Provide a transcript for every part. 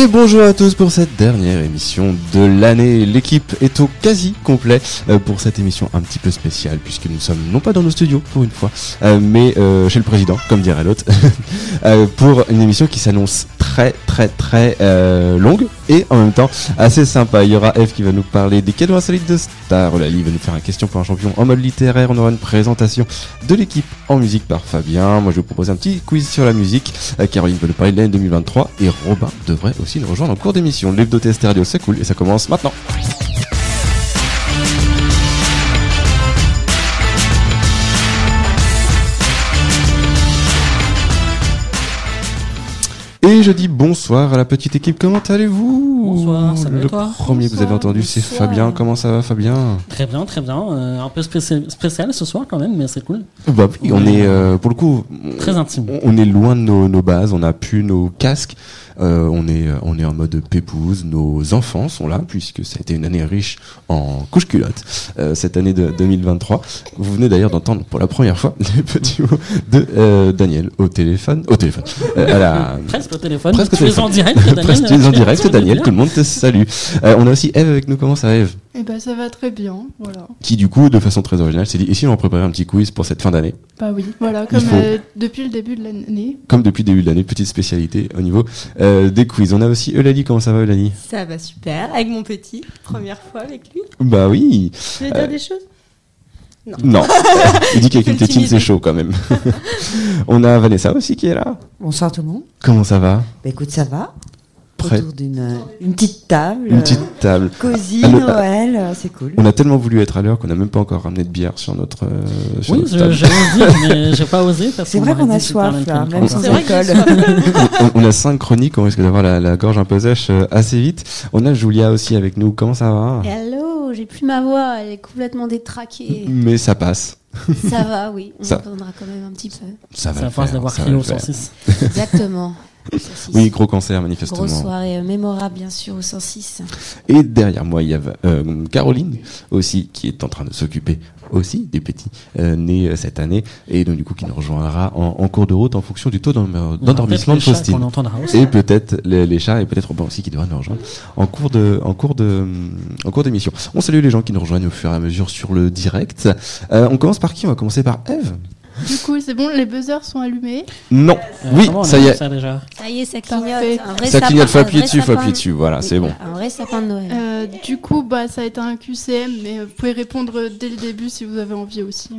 Et bonjour à tous pour cette dernière émission de l'année. L'équipe est au quasi complet euh, pour cette émission un petit peu spéciale puisque nous sommes non pas dans nos studios pour une fois, euh, mais euh, chez le président, comme dirait l'autre, pour une émission qui s'annonce très très très longue et en même temps assez sympa. Il y aura Eve qui va nous parler des cadeaux insolites de Star. Lali va nous faire un question pour un champion en mode littéraire. On aura une présentation de l'équipe en musique par Fabien. Moi je vais vous proposer un petit quiz sur la musique. Euh, Caroline va nous parler de l'année 2023 et Robin devrait aussi nous rejoindre en cours d'émission. L'hebdo test radio c'est cool et ça commence maintenant. Et je dis bonsoir à la petite équipe, comment allez-vous Bonsoir, ça va Le toi premier que vous avez entendu c'est. Fabien, comment ça va Fabien? Très bien, très bien. Euh, un peu spécial, spécial ce soir quand même, mais c'est cool. bah, On est, euh, pour le coup, Très intime. on est loin de nos, nos bases, on a plus nos casques, euh, on, est, on est en mode pépouze, nos enfants sont là, puisque ça a été une année riche en couche-culotte, euh, cette année de 2023. Vous venez d'ailleurs d'entendre pour la première fois les petits mots de euh, Daniel au téléphone, au téléphone, euh, à la, Presque au téléphone. Presque au tu es téléphone. en direct, Daniel. Presque, tu es en direct, Daniel, tout le monde te salue. Euh, on a aussi Eve avec nous, comment ça Eve? Eh ben ça va très bien, voilà. Qui du coup, de façon très originale, s'est dit, et si on préparait un petit quiz pour cette fin d'année? Bah oui, voilà, comme faut- euh, depuis le début de l'année. Comme depuis le début de l'année, petite spécialité au niveau euh, des quiz. On a aussi Eulalie, comment ça va Eulalie? Ça va super, avec mon petit, première fois avec lui. Bah oui Tu veux Euh, dire des choses? Non, il dit qu'avec une tétine c'est chaud quand même. on a Vanessa aussi qui est là. Bonsoir tout le monde. Comment ça va? Bah écoute, ça va. Prêt Autour d'une euh, une petite table. Une euh, petite table. Cosy, Noël, euh, c'est cool. On a tellement voulu être à l'heure qu'on n'a même pas encore ramené de bière sur notre, euh, sur Oui, notre je- table. j'allais dire, mais j'ai pas osé. C'est vrai qu'on a soif là, même sans alcool. on, on a cinq chroniques, on risque d'avoir la, la gorge un peu sèche euh, assez vite. On a Julia aussi avec nous, comment ça va? Hello, j'ai plus ma voix, elle est complètement détraquée. Mais ça passe. Ça va, oui, on Ça- entendra quand même un petit peu. Ça va d'avoir ça le au faire. 106. Exactement. Oui, gros cancer manifestement. Grosse soirée euh, mémorable, bien sûr, au 106. Et derrière moi, il y a euh, Caroline aussi qui est en train de s'occuper aussi des petits euh, nés euh, cette année et donc du coup qui nous rejoindra en, en cours de route en fonction du taux d'en- d'endormissement de Faustine. qu'on entendra aussi. Et peut-être les, les chats et peut-être Robin aussi qui devra nous rejoindre en cours de en cours de en cours d'émission. On salue les gens qui nous rejoignent au fur et à mesure sur le direct. Euh, on commence par qui? On va commencer par Eve. Du coup, c'est bon, les buzzers sont allumés. Non. Euh, Oui, ça y est. Ça déjà. Ça y est, ça clignote. Un vrai Ça sapin- clignote, faut appuyer dessus, faut appuyer dessus. Voilà, c'est bon. Un vrai sapin de Noël. Euh, du coup, bah ça a été un QCM, mais vous pouvez répondre dès le début si vous avez envie aussi.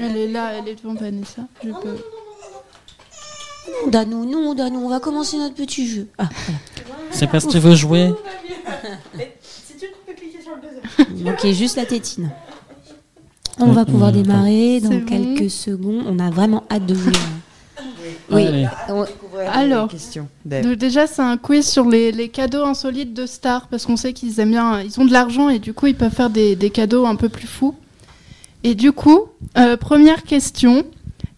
Elle est là, elle est devant Vanessa. Je peux... Danou, non, Danou, on va commencer notre petit jeu. Ah, C'est parce que tu veux jouer. il manquait juste la tétine. On va pouvoir Mmh, démarrer dans bon. quelques secondes. On a vraiment hâte de jouer. Oui. Alors. Donc déjà, c'est un quiz sur les, les cadeaux insolites de stars, parce qu'on sait qu'ils aiment bien, ils ont de l'argent et du coup, ils peuvent faire des, des cadeaux un peu plus fous. Et du coup, euh, première question,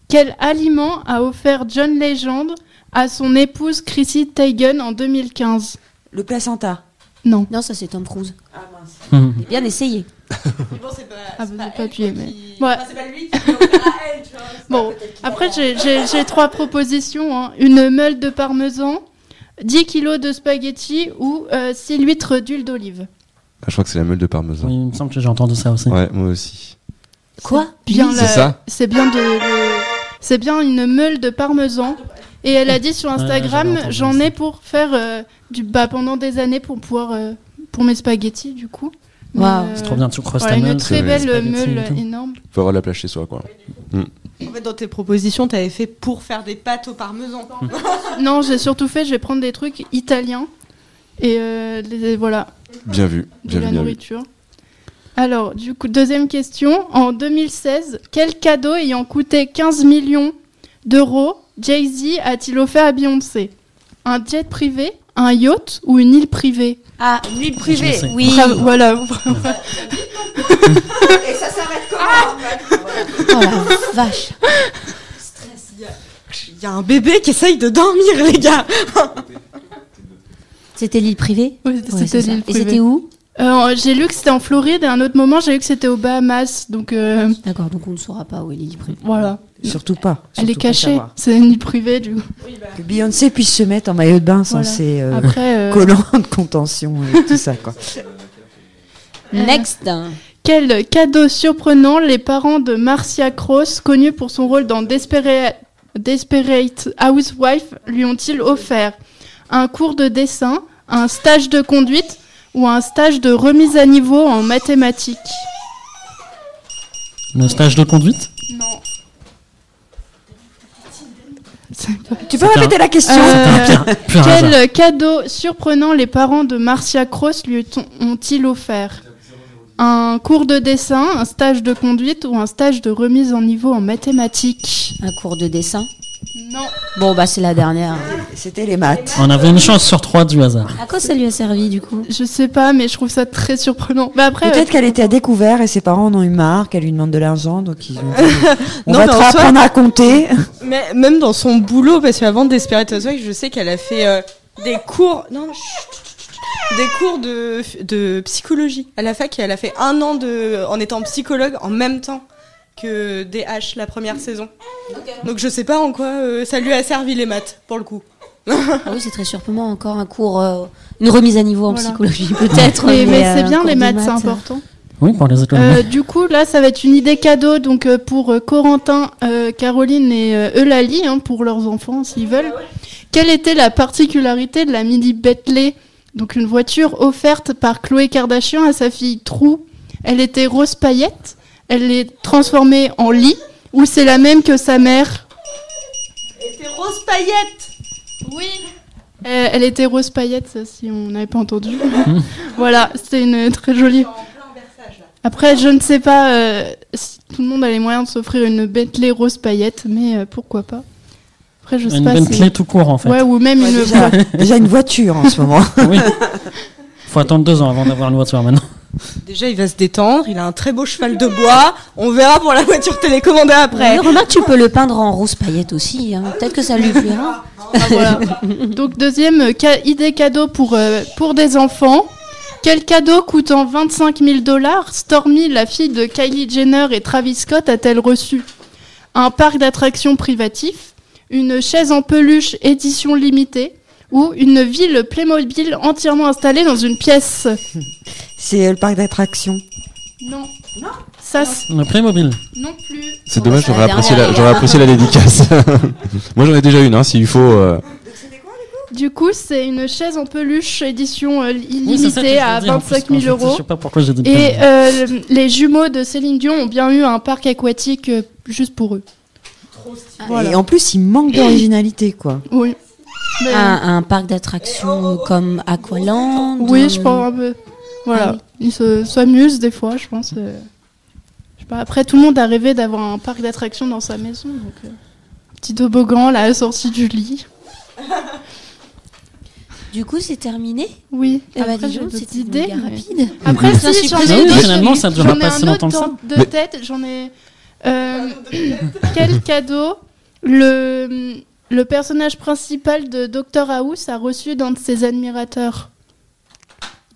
quel aliment a offert John Legend à son épouse Chrissy Teigen en 2015 Le placenta. Non. Non, ça c'est Tom Cruise. Hum. Bien essayé. Bon, c'est pas, Ah, pas pas mais- qui- Ouais. enfin, c'est pas lui qui elle, tu vois. Bon, Après, j'ai- trois propositions. hein. Une meule de parmesan, 10 kilos de spaghettis ou 6 litres d'huile d'olive. Ah, je crois que c'est la meule de parmesan. Oui, il me semble que j'ai entendu ça aussi. Ouais, moi aussi. Quoi Bien C'est la- ça C'est bien de. C'est bien une meule de parmesan. Et elle a dit sur Instagram, j'en ai pour faire euh, du bah pendant des années pour pouvoir euh, pour mes spaghettis du coup. Waouh. euh, C'est trop bien, tu voilà, ta une meule. très c'est belle meule énorme. Faut avoir la plage chez soi, quoi. En fait, dans tes propositions, t'avais fait pour faire des pâtes au parmesan. Non, j'ai surtout fait, je vais prendre des trucs italiens et euh, les- voilà. Bien vu, de la bien nourriture. Alors, du coup, deuxième question. En 2016, quel cadeau ayant coûté 15 millions d'euros Jay-Z a-t-il offert à Beyoncé? Un jet privé, un yacht ou une île privée Ah, Une île privée. oui. Bravo, Voilà. Et ça s'arrête comment Oh la vache. Il y a un bébé qui essaye de dormir, les gars. C'était l'île privée Oui, c'était l'île Et privée. c'était où Euh, j'ai lu que c'était en Floride et à un autre moment j'ai lu que c'était aux Bahamas. Donc euh, D'accord, donc on ne saura pas où est Lily Pré. voilà. Surtout pas. Elle est cachée. C'est une île privée du coup. Que Beyoncé puisse se mettre en maillot de bain sans Voilà. ses euh, Après, euh, collants de contention et tout ça, quoi. Next. quel cadeau surprenant les parents de Marcia Cross, connue pour son rôle dans Despera- Desperate Housewife, lui ont-ils offert? Un cours de dessin, un stage de conduite ou un stage de remise à niveau en mathématiques? Le stage de conduite? Non. Tu peux répéter la question Euh. Quel cadeau surprenant les parents de Marcia Cross lui ont- ont-ils offert? Un cours de dessin, un stage de conduite ou un stage de remise en niveau en mathématiques? Un cours de dessin. Non. Bon, bah c'est la dernière. C'était les maths. On avait une chance sur trois du hasard. À quoi ça lui a servi du coup? Je sais pas, mais je trouve ça très surprenant. Mais après, Peut-être qu'elle était à découvert et ses parents en ont eu marre, qu'elle lui demande de l'argent, donc ils ont On Non, va mais te apprendre à compter. Mais même dans son boulot, parce qu'avant Desperate Housewives, je sais qu'elle a fait euh, des cours. Non, chut, des cours de, de psychologie à la fac et elle a fait un an de, en étant psychologue en même temps que DH la première saison. Donc je sais pas en quoi euh, ça lui a servi les maths pour le coup. Ah oui, c'est très surprenant. Encore un cours, euh, une remise à niveau en Voilà. psychologie peut-être. mais, mais euh, c'est un bien les maths, c'est important. Oui, pour les. Euh, du coup, là, ça va être une idée cadeau donc euh, pour euh, Corentin, euh, Caroline et euh, Eulalie, hein, pour leurs enfants s'ils veulent. Quelle était la particularité de la mini Bentley, donc une voiture offerte par Chloé Kardashian à sa fille Trou Elle était rose paillette, elle est transformée en lit, ou c'est la même que sa mère Et rose paillette Oui. Euh, elle était rose paillette, ça, si on n'avait pas entendu. voilà, c'était une très jolie. Après, je ne sais pas euh, si tout le monde a les moyens de s'offrir une Bentley rose paillette, mais euh, pourquoi pas. Après, je sais Une pas. Bentley tout court en fait. Ouais, ou même Ouais, une. déjà, déjà une voiture en ce moment. Oui. Faut attendre deux ans avant d'avoir une voiture maintenant. Déjà, il va se détendre, il a un très beau cheval de bois. On verra pour la voiture télécommandée après. Oui, remarque, tu peux le peindre en rose paillette aussi. hein. Peut-être que ça lui plaira. Voilà. Donc, deuxième euh, ca- idée cadeau pour, euh, pour des enfants. Quel cadeau coûtant 25 000 dollars Stormy, la fille de Kylie Jenner et Travis Scott, a-t-elle reçu? Un parc d'attractions privatif, une chaise en peluche édition limitée ou une ville Playmobil entièrement installée dans une pièce C'est euh, le parc d'attractions. Non. Non Ça, Playmobil. non plus. C'est dommage, j'aurais apprécié, la, j'aurais apprécié la dédicace. Moi j'en ai déjà une, hein, s'il faut. euh, Du coup, c'est une chaise en peluche édition euh, Oui, c'est ça que illimitée je à veux dire, en plus, 25 quand 000 je- euros. Je sais pas pourquoi j'ai dit Et Playmobil. euh, les jumeaux de Céline Dion ont bien eu un parc aquatique euh, juste pour eux. Voilà. Et en plus, il manque d'originalité, quoi. Oui. Mais- Un, un parc d'attractions comme Aqualand. oui, je pense un peu. Voilà. Ah oui. Ils se- s'amusent des fois, je pense. euh. Je sais pas. Après, tout le monde a rêvé d'avoir un parc d'attractions dans sa maison. Donc, euh, petit toboggan là, à la sortie du lit. Du coup, c'est terminé? Oui. Eh ben, Après, j'ai méga mais- rapide. Après, Ça, si, suis j'en ai Oui, d'autres. finalement, ça dure J'en ai pas si longtemps que ça. de tête. J'en ai. euh, quel cadeau? Le, le personnage principal de Doctor House a reçu d'un de ses admirateurs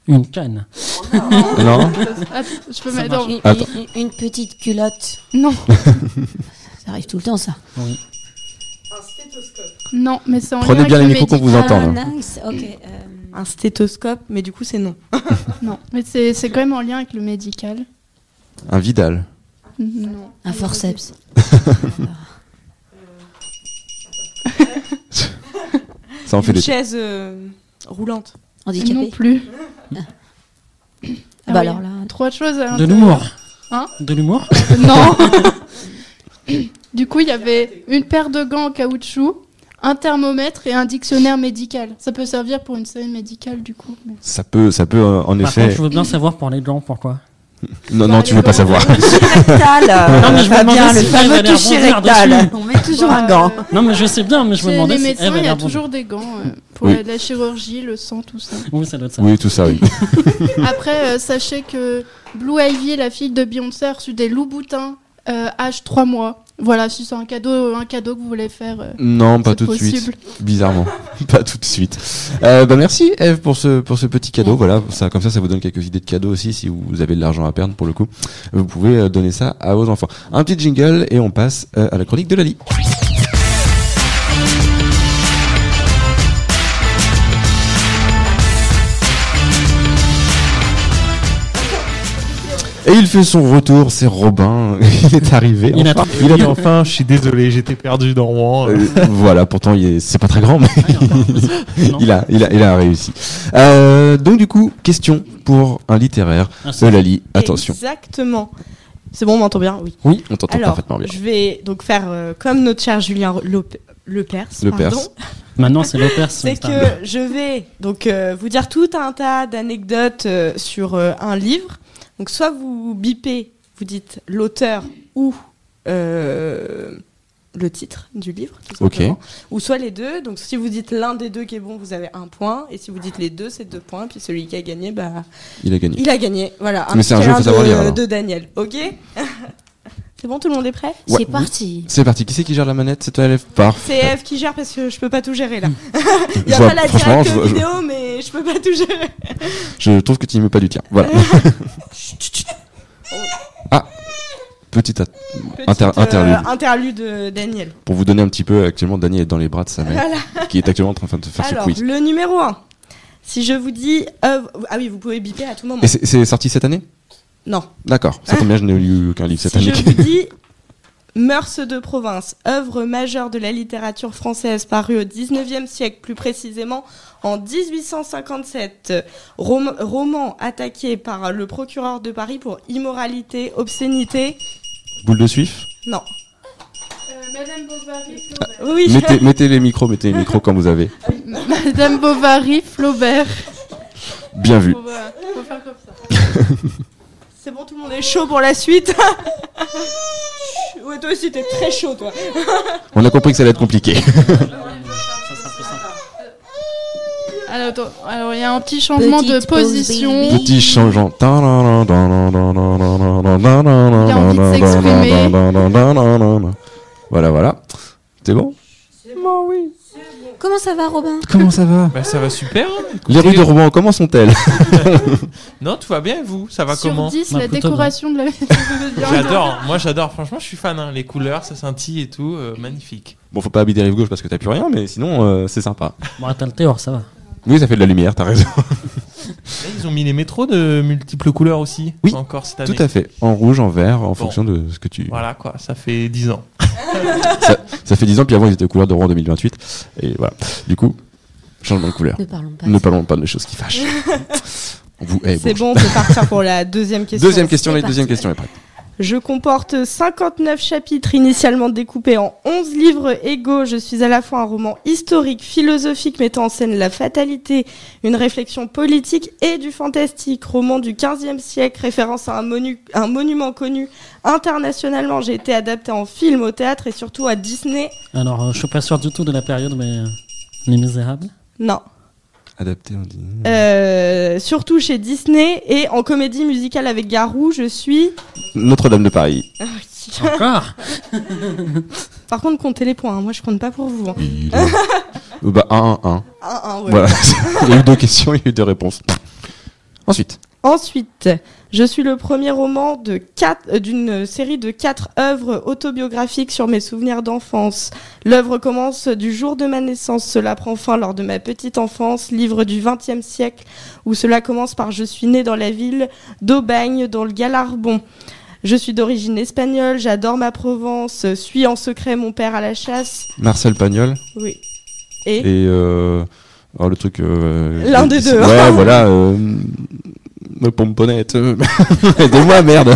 Une canne. Non Ah, Je peux mettre dans- Une, Attends. une- une petite culotte. Non, Ça arrive tout le temps, ça. non, mais c'est en Prenez lien bien avec les le micros qu'on vous médical. entende. Ah, nice. Ok. euh, Un stéthoscope, mais du coup, c'est non. Non, mais c'est c'est quand même en lien avec le médical. Un Vidal. Non. un forceps. Ça en fait Une des. chaise euh, roulante. Handicapé. Non plus. Ah bah Ah oui. alors là. Trois choses à De l'humour. Hein De l'humour Non. du coup, il y avait une paire de gants en caoutchouc, un thermomètre et un dictionnaire médical. Ça peut servir pour une scène médicale, du coup. mais- Ça peut, ça peut euh, en Par effet. contre, je veux bien savoir pour les gants pourquoi? Non, non, tu veux pas savoir. Rectal, Non, mais je me demandais le fameux toucher rectal. On met toujours un gant. euh, Non, mais je sais bien, mais je me demandais les médecins, il y a toujours des gants euh, pour Oui. la, chirurgie, le sang, tout ça. Oui, ça doit être ça. Oui, tout ça, oui. Après, euh, sachez que Blue Ivy, la fille de Beyoncé, a reçu des loups-boutins euh, âge 3 mois. Voilà, si c'est un cadeau, un cadeau que vous voulez faire. euh, Non, pas tout de suite. possible. Bizarrement, pas tout de suite. Euh, bah merci Eve pour ce pour ce petit cadeau. Voilà, ça comme ça, ça vous donne quelques idées de cadeaux aussi si vous avez de l'argent à perdre pour le coup. Vous pouvez euh, donner ça à vos enfants. Un petit jingle et on passe euh, à la chronique de Lali. Et il fait son retour, c'est Robin. Il est arrivé. Il a- enfin. Il a dit enfin, je suis désolé, j'étais perdu dans Rouen. Euh, voilà, pourtant il est- c'est pas très grand, mais Non. il a, il a, il a réussi. Euh, donc du coup, question pour un littéraire Ah, Lali. Attention. Exactement. C'est bon, on m'entend bien Oui. Oui, on t'entend parfaitement bien. je vais donc faire euh, comme notre cher Julien Lop- Lepers. Lepers. pardon. Maintenant, c'est l'opère. C'est que je vais donc euh, vous dire tout un tas d'anecdotes euh, sur euh, un livre. Donc soit vous bipez, vous dites l'auteur ou euh, le titre du livre, tout. Ou soit les deux. Donc si vous dites l'un des deux qui est bon, vous avez un point. Et si vous dites les deux, c'est deux points. Puis celui qui a gagné, bah, Il a gagné. il a gagné. Voilà. Mais c'est un jeu, faut savoir de, lire, alors. de Daniel. Ok? C'est bon, tout le monde est prêt Ouais. C'est parti. C'est parti. Qui c'est qui gère la manette C'est toi, Eve Parfait. C'est Eve qui gère parce que je peux pas tout gérer là. Il y Je a vois- pas la je vois- je- vidéo, mais je peux pas tout gérer. Je trouve que tu n'y mets pas du tien. Voilà. ah, petite Inter- Petite, euh, interlude. interlude de Daniel. pour vous donner un petit peu. Actuellement, Daniel est dans les bras de sa mère, Voilà. qui est actuellement en train de faire Alors, ce quiz. le numéro 1. Si je vous dis œuvre. Ah oui, vous pouvez biper à tout moment. Et c'est sorti cette année? Non. D'accord. Ça tombe bien, je n'ai lu aucun livre cette si année. je vous dis Mœurs de province, œuvre majeure de la littérature française parue au 19e siècle, plus précisément en 1857. Rom- roman attaqué par le procureur de Paris pour immoralité, obscénité. Boule de suif? Non. Madame Bovary, Oui. mettez, mettez les micros, mettez les micros quand vous avez. Madame Bovary, Flaubert. Bien vu. Faut, euh, faut faire comme ça. C'est bon, tout le monde est chaud pour la suite. ouais, toi aussi, t'es très chaud, toi. On a compris que ça allait être compliqué. Alors, attends, alors, il y a un petit changement de Petite position. baby. Petit changeant. Il Voilà, voilà. C'est bon Comment ça va, Robin Comment ça va Bah, ça va super. hein. Les rues de Rouen, comment sont-elles Non, tout va bien et vous? Ça va Sur comment? 10, Bah, la décoration de la J'adore, moi j'adore, franchement je suis fan, hein. les couleurs, ça scintille et tout, euh, magnifique. Bon, faut pas habiter rive gauche parce que t'as plus rien, mais sinon, euh, c'est sympa. Bon, t'as le théor, ça va. Oui, ça fait de la lumière, t'as raison. Là, ils ont mis les métros de multiples couleurs aussi, Oui, encore cette année. Tout à fait. En rouge, en vert, en fonction de ce que tu. Voilà quoi, ça fait 10 ans. Ça, ça fait 10 ans, puis avant, ils étaient aux couleurs de Rouen 2028. Et voilà. Du coup, changement de couleur. Ne parlons pas. Ne parlons pas de choses qui fâchent. Vous, C'est bon. bon, on peut partir pour la deuxième question. Deuxième question, la deuxième question est prête. Je comporte 59 chapitres initialement découpés en 11 livres égaux. Je suis à la fois un roman historique, philosophique mettant en scène la fatalité, une réflexion politique et du fantastique. Roman du 15e siècle, référence à un, monu- un monument connu internationalement. J'ai été adapté en film, au théâtre et surtout à Disney. Alors, euh, je suis pas sûr du tout de la période, mais. euh, Les Misérables? Non. Adapté, on dit. Euh, surtout chez Disney et en comédie musicale avec Garou, je suis... Notre-Dame de Paris. Encore Par contre, comptez les points. hein. Moi, je compte pas pour vous. hein. Il est- Euh, bah, 1, 1, 1. Un, un, ouais. Voilà. il y a eu deux questions, il y a eu deux réponses. Ensuite. Ensuite, je suis le premier roman de euh, d'une série de quatre œuvres autobiographiques sur mes souvenirs d'enfance. L'œuvre commence du jour de ma naissance, cela prend fin lors de ma petite enfance, livre du XXe siècle, où cela commence par Je suis né dans la ville d'Aubagne, dans le Galarbon. Je suis d'origine espagnole, j'adore ma Provence, suis en secret mon père à la chasse. Marcel Pagnol. Oui. Et, Et euh, oh, le truc. euh, L'un euh, des deux. Ouais, voilà. Euh, me pomponnette. Aidez-moi, merde.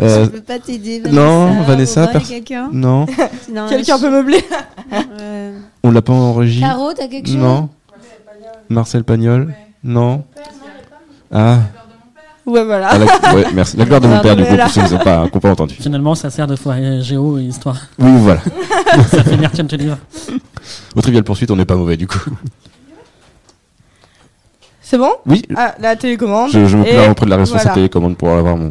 Euh, Je peux pas t'aider. non, Vanessa, Robin, pers- quelqu'un non, Non, quelqu'un je- peut meubler Euh, on l'a pas enregistré. Caro, t'as quelque chose Non. Marcel Pagnol. Non. Ah, Ouais, voilà. ah, la, ouais, merci. La gloire de mon père, du coup, pour ceux qui n'ont pas, pas entendu. Finalement, ça sert de foyer géo et histoire. Oui, voilà. ça fait te livre. Au trivial poursuite, on n'est pas mauvais, du coup. C'est bon? Oui, Ah, la télécommande. je, je me plains auprès de la responsable voilà. télécommande pour avoir mon,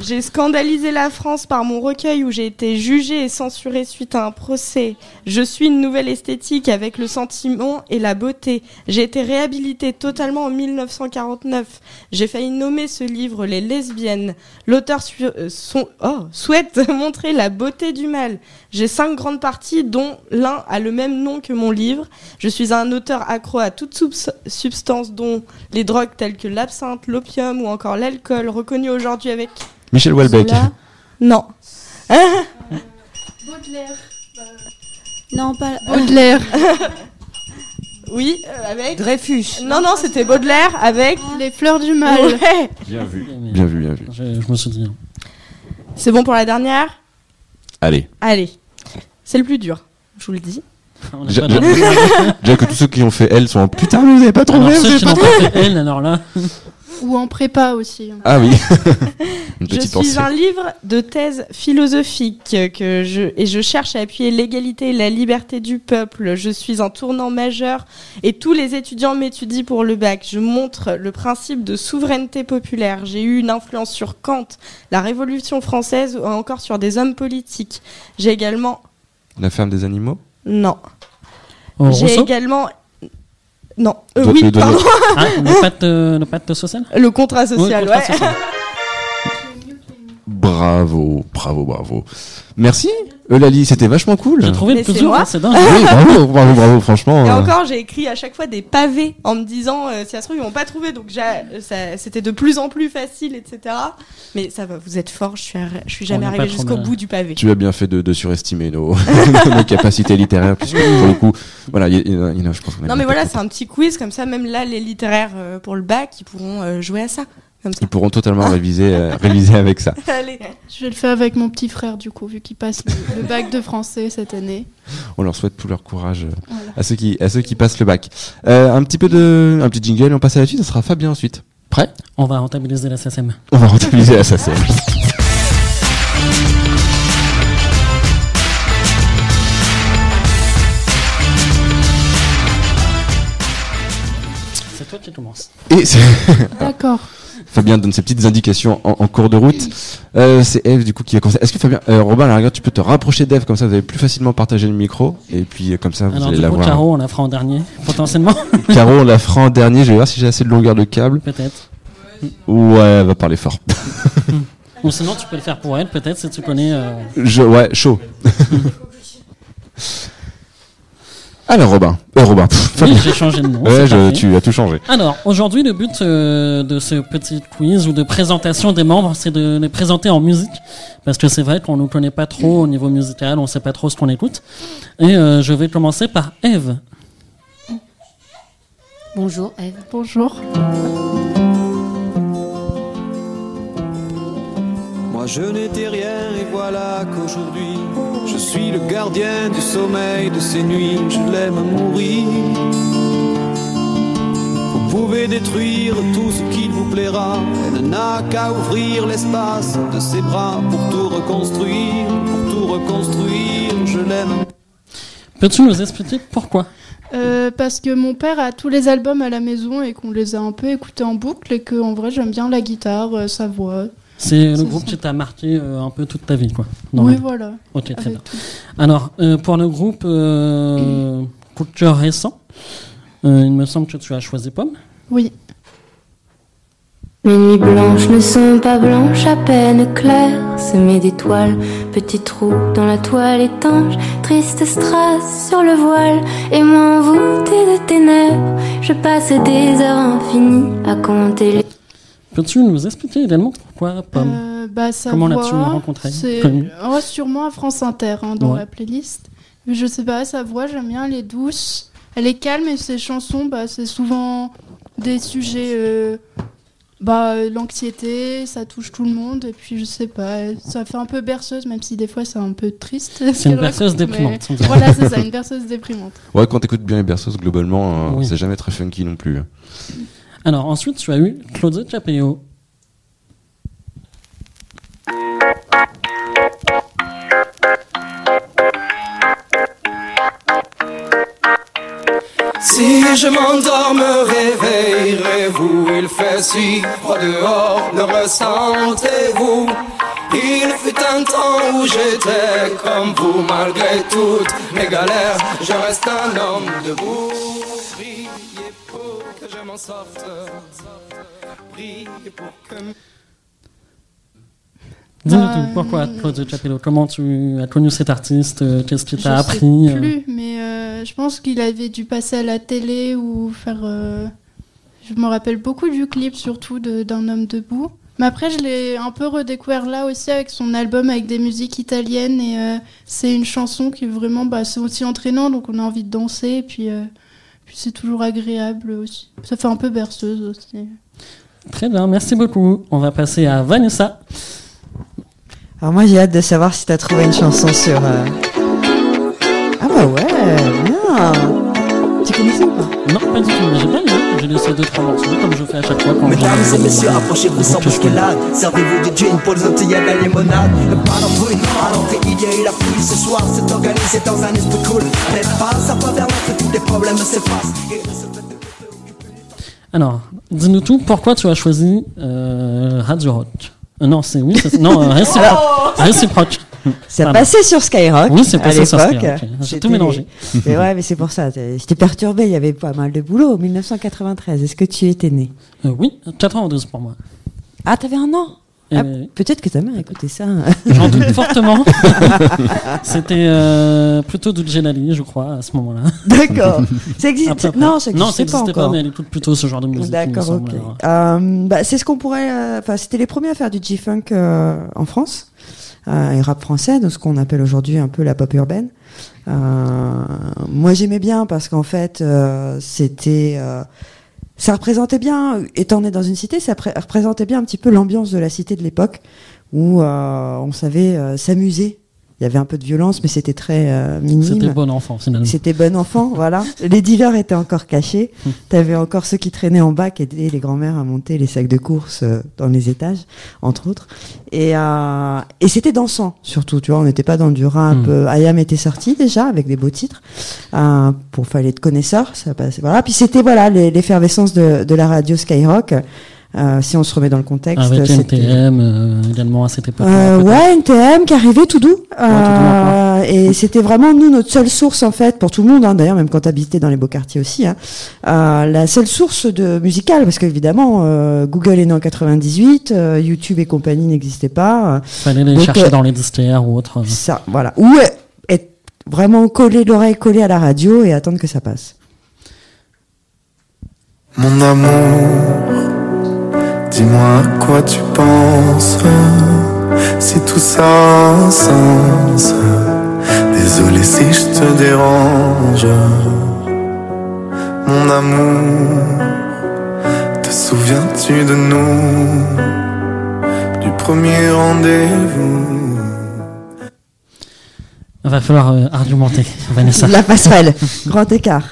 J'ai scandalisé la France par mon recueil où j'ai été jugée et censurée suite à un procès. Je suis une nouvelle esthétique avec le sentiment et la beauté. J'ai été réhabilitée totalement en 1949. J'ai failli nommer ce livre Les lesbiennes. L'auteur euh, oh, souhaite montrer la beauté du mal. J'ai cinq grandes parties dont l'un a le même nom que mon livre. Je suis un auteur accro à toute subs- substance dont les drogues telles que l'absinthe, l'opium ou encore l'alcool reconnu aujourd'hui avec Michel Houellebecq. Zola. Non. Baudelaire. Non, pas. Baudelaire. Oui, euh, avec. Dreyfus. Non, non, c'était Baudelaire avec. Les fleurs du mal. Ouais. Bien vu. Bien vu, bien vu. Je, je me hein. C'est bon pour la dernière? Allez. Allez. C'est le plus dur, je vous le dis. Déjà- que tous ceux qui ont fait elle sont en putain, mais vous avez pas trouvé, Alors ceux qui n'ont pas fait elle, alors là, Ou en prépa aussi. Ah oui. Une Je suis pensée. un livre de thèse philosophique que je, et je cherche à appuyer l'égalité et la liberté du peuple. Je suis un tournant majeur et tous les étudiants m'étudient pour le bac. Je montre le principe de souveraineté populaire. J'ai eu une influence sur Kant, la Révolution française ou encore sur des hommes politiques. J'ai également... La ferme des animaux? Non. au J'ai également... Non. Euh, oui, le pardon. Ah, le pacte, le pacte social Le contrat Oui, social, contrat ouais. social. Bravo, bravo, bravo. Merci, Eulalie, c'était vachement cool. J'ai trouvé le plus c'est dur, moi c'est dingue. Oui, bravo, bravo, bravo, franchement. Et euh, encore, j'ai écrit à chaque fois des pavés en me disant euh, si ça se trouve, ils vont pas trouver. Donc j'ai- ça- c'était de plus en plus facile, etc. Mais ça va, vous êtes fort. Je suis, je suis jamais trop jusqu'au bout du pavé. Tu as bien fait de, de surestimer nos, nos capacités littéraires, puisque pour le coup, voilà, il y, en a- il y en a, je pense qu'on Non, mais voilà, c'est un petit quiz comme ça. Même là, les littéraires euh, pour le bac, ils pourront euh, jouer à ça. Comme ça. Ils pourront totalement réviser, euh, réviser avec ça. Allez. Je vais le faire avec mon petit frère, du coup, vu qu'il passe le, le bac de français cette année. On leur souhaite tout leur courage euh, Voilà. à ceux qui, à ceux qui passent le bac. Euh, un petit peu de, un petit jingle, et on passe à la suite, ça sera Fabien ensuite. Prêt? On va rentabiliser la SSM. On va rentabiliser la SACEM. C'est toi qui commence. Et c'est- D'accord. Fabien donne ses petites indications en, en cours de route. Euh, c'est Eve du coup qui va commencer. Est-ce que Fabien, euh, Robin, à la rigueur, tu peux te rapprocher d'Eve comme ça, vous allez plus facilement partager le micro et puis euh, comme ça vous Alors, allez du la coup, voir. Caro, on la fera en dernier, potentiellement, Caro, on la fera en dernier. Je vais voir si j'ai assez de longueur de câble. peut-être. Ouais, elle va parler fort. Ou sinon, tu peux le faire pour elle, peut-être, si tu connais. Je, ouais, chaud. Alors Robin, euh, Robin. pff, Oui, j'ai changé de nom. ouais, je- tu as tout changé. Alors, aujourd'hui, le but euh, de ce petit quiz ou de présentation des membres, c'est de les présenter en musique. Parce que c'est vrai qu'on ne nous connaît pas trop au niveau musical, on sait pas trop ce qu'on écoute. Et euh, je vais commencer par Eve. Bonjour, Eve. Bonjour. Moi je n'étais rien et voilà qu'aujourd'hui je suis le gardien du sommeil de ces nuits, je l'aime mourir. Vous pouvez détruire tout ce qu'il vous plaira, elle n'a qu'à ouvrir l'espace de ses bras pour tout reconstruire, pour tout reconstruire, je l'aime. Peux-tu nous expliquer pourquoi? Euh, parce que mon père a tous les albums à la maison et qu'on les a un peu écoutés en boucle et que en vrai j'aime bien la guitare, euh, sa voix. C'est le groupe ça. qui t'a marqué euh, un peu toute ta vie, quoi. oui, voilà. Ok, très avec bien. tout. Alors, euh, pour le groupe euh, coup de cœur récent, euh, il me semble que tu as choisi Pomme. Oui. Mes nuits blanches ne sont pas blanches, à peine claires, semées d'étoiles, petits trous dans la toile étanche, triste strass sur le voile, et moi envoûtée de ténèbres, je passe des heures infinies à compter les Peux-tu nous expliquer également pourquoi Pomme Euh, bah, Comment l'as-tu rencontrée Connue oh, sûrement à France Inter hein, dans Ouais. la playlist. Mais je sais pas, sa voix j'aime bien, elle est douce, elle est calme et ses chansons, bah, c'est souvent des sujets, euh, bah, euh, l'anxiété, ça touche tout le monde et puis je sais pas, ça fait un peu berceuse même si des fois c'est un peu triste. ce C'est une berceuse raconte, déprimante. Voilà, c'est ça, une berceuse déprimante. Ouais, quand t'écoutes bien les berceuses, globalement, euh, Oui. c'est jamais très funky non plus. Alors, ensuite, tu as eu Claudio Capello. Si je m'endors, me réveillerez-vous Il fait si froid dehors, le ressentez-vous Il fut un temps où j'étais comme vous malgré toutes mes galères. Je reste un homme debout. Priez pour que je m'en sorte. Priez pour que. Dis-nous Bah, tout, pourquoi Claude Capello Comment tu as connu cet artiste? Euh, Qu'est-ce qui Je t'a sais appris euh, plus, mais euh, je pense qu'il avait dû passer à la télé ou faire. euh, Je me rappelle beaucoup du clip, surtout d'un homme debout. Mais après, je l'ai un peu redécouvert là aussi avec son album avec des musiques italiennes et euh, c'est une chanson qui vraiment, bah, c'est aussi entraînant, donc on a envie de danser et puis, euh, puis c'est toujours agréable aussi. Ça fait un peu berceuse aussi. Très bien, merci beaucoup. On va passer à Vanessa. Alors moi j'ai hâte de savoir si t'as trouvé une chanson sur... euh, Ah bah ouais, bien Tu connaissais ou pas? Non, pas du tout, mais j'ai bien aimé. J'ai laissé deux, trois morceaux, comme je fais à chaque fois quand Mesdames et messieurs, approchez-vous sans bousculade. Servez-vous du gin pour les Antilles à la limonade. Pas d'embrouille, à l'entrée il y a eu la foule. Ce soir, c'est organisé dans un esprit cool. N'êtes pas, ça va vers l'entrée, tous les problèmes s'effacent. Alors, dis-nous tout, pourquoi tu as choisi euh, Radio Rock Non, c'est oui, c'est non, euh, réciproque. réciproque. Ça Pardon. passait sur Skyrock Oui, c'est à passé sur. Skyrock. J'ai tout mélangé. Mais ouais, mais c'est pour ça. J'étais perturbé. Il y avait pas mal de boulot. 1993. Est-ce que tu étais né Euh, oui, 92 pour moi. Ah, t'avais un an? Et Ah, Peut-être que ta mère écoutait ça. J'en doute fortement. C'était euh, plutôt du Gelali, je crois, à ce moment-là. D'accord. Ça existe. Non, ça Non, existait pas n'existait encore. mais elle écoute plutôt ce genre de musique. D'accord, ok. Euh, bah, c'est ce qu'on pourrait. euh, Enfin, c'était les premiers à faire du G-funk euh, en France euh, et rap français, donc ce qu'on appelle aujourd'hui un peu la pop urbaine. Euh, moi, j'aimais bien parce qu'en fait, euh, c'était. Ça représentait bien, étant né dans une cité, ça pré- représentait bien un petit peu l'ambiance de la cité de l'époque où euh, on savait euh, s'amuser. Il y avait un peu de violence, mais c'était très euh, minime. C'était bon enfant, finalement. C'était bon enfant, voilà. Les dealers étaient encore cachés. T'avais encore ceux qui traînaient en bas, qui aidaient les grands-mères à monter les sacs de course euh, dans les étages, entre autres. Et, euh, et c'était dansant, surtout. Tu vois, on n'était pas dans du rap. Mm. Euh, Ayam était sorti déjà avec des beaux titres euh, pour fallait de connaisseurs. Ça passait, voilà. Puis c'était voilà l'effervescence de, de la radio Skyrock. Euh, si on se remet dans le contexte, Avec c'était- NTM euh, également à cette époque. euh, ouais, NTM qui arrivait tout doux. tout doux Euh, et c'était vraiment nous notre seule source en fait pour tout le monde. Hein, D'ailleurs, même quand t'habitais dans les beaux quartiers aussi, hein, euh, la seule source de musicale parce qu'évidemment euh, Google est né en 98, euh, YouTube et compagnie n'existaient pas. euh, Fallait les donc, chercher euh, dans les disquaires ou autre. Ça, voilà. Ou être vraiment collé l'oreille collée à la radio et attendre que ça passe. Mon amour, dis-moi à quoi tu penses. Si tout ça a un sens. Désolé si je te dérange. Mon amour, te souviens-tu de nous? Du premier rendez-vous. Va falloir euh, argumenter, Vanessa. La passerelle, grand écart.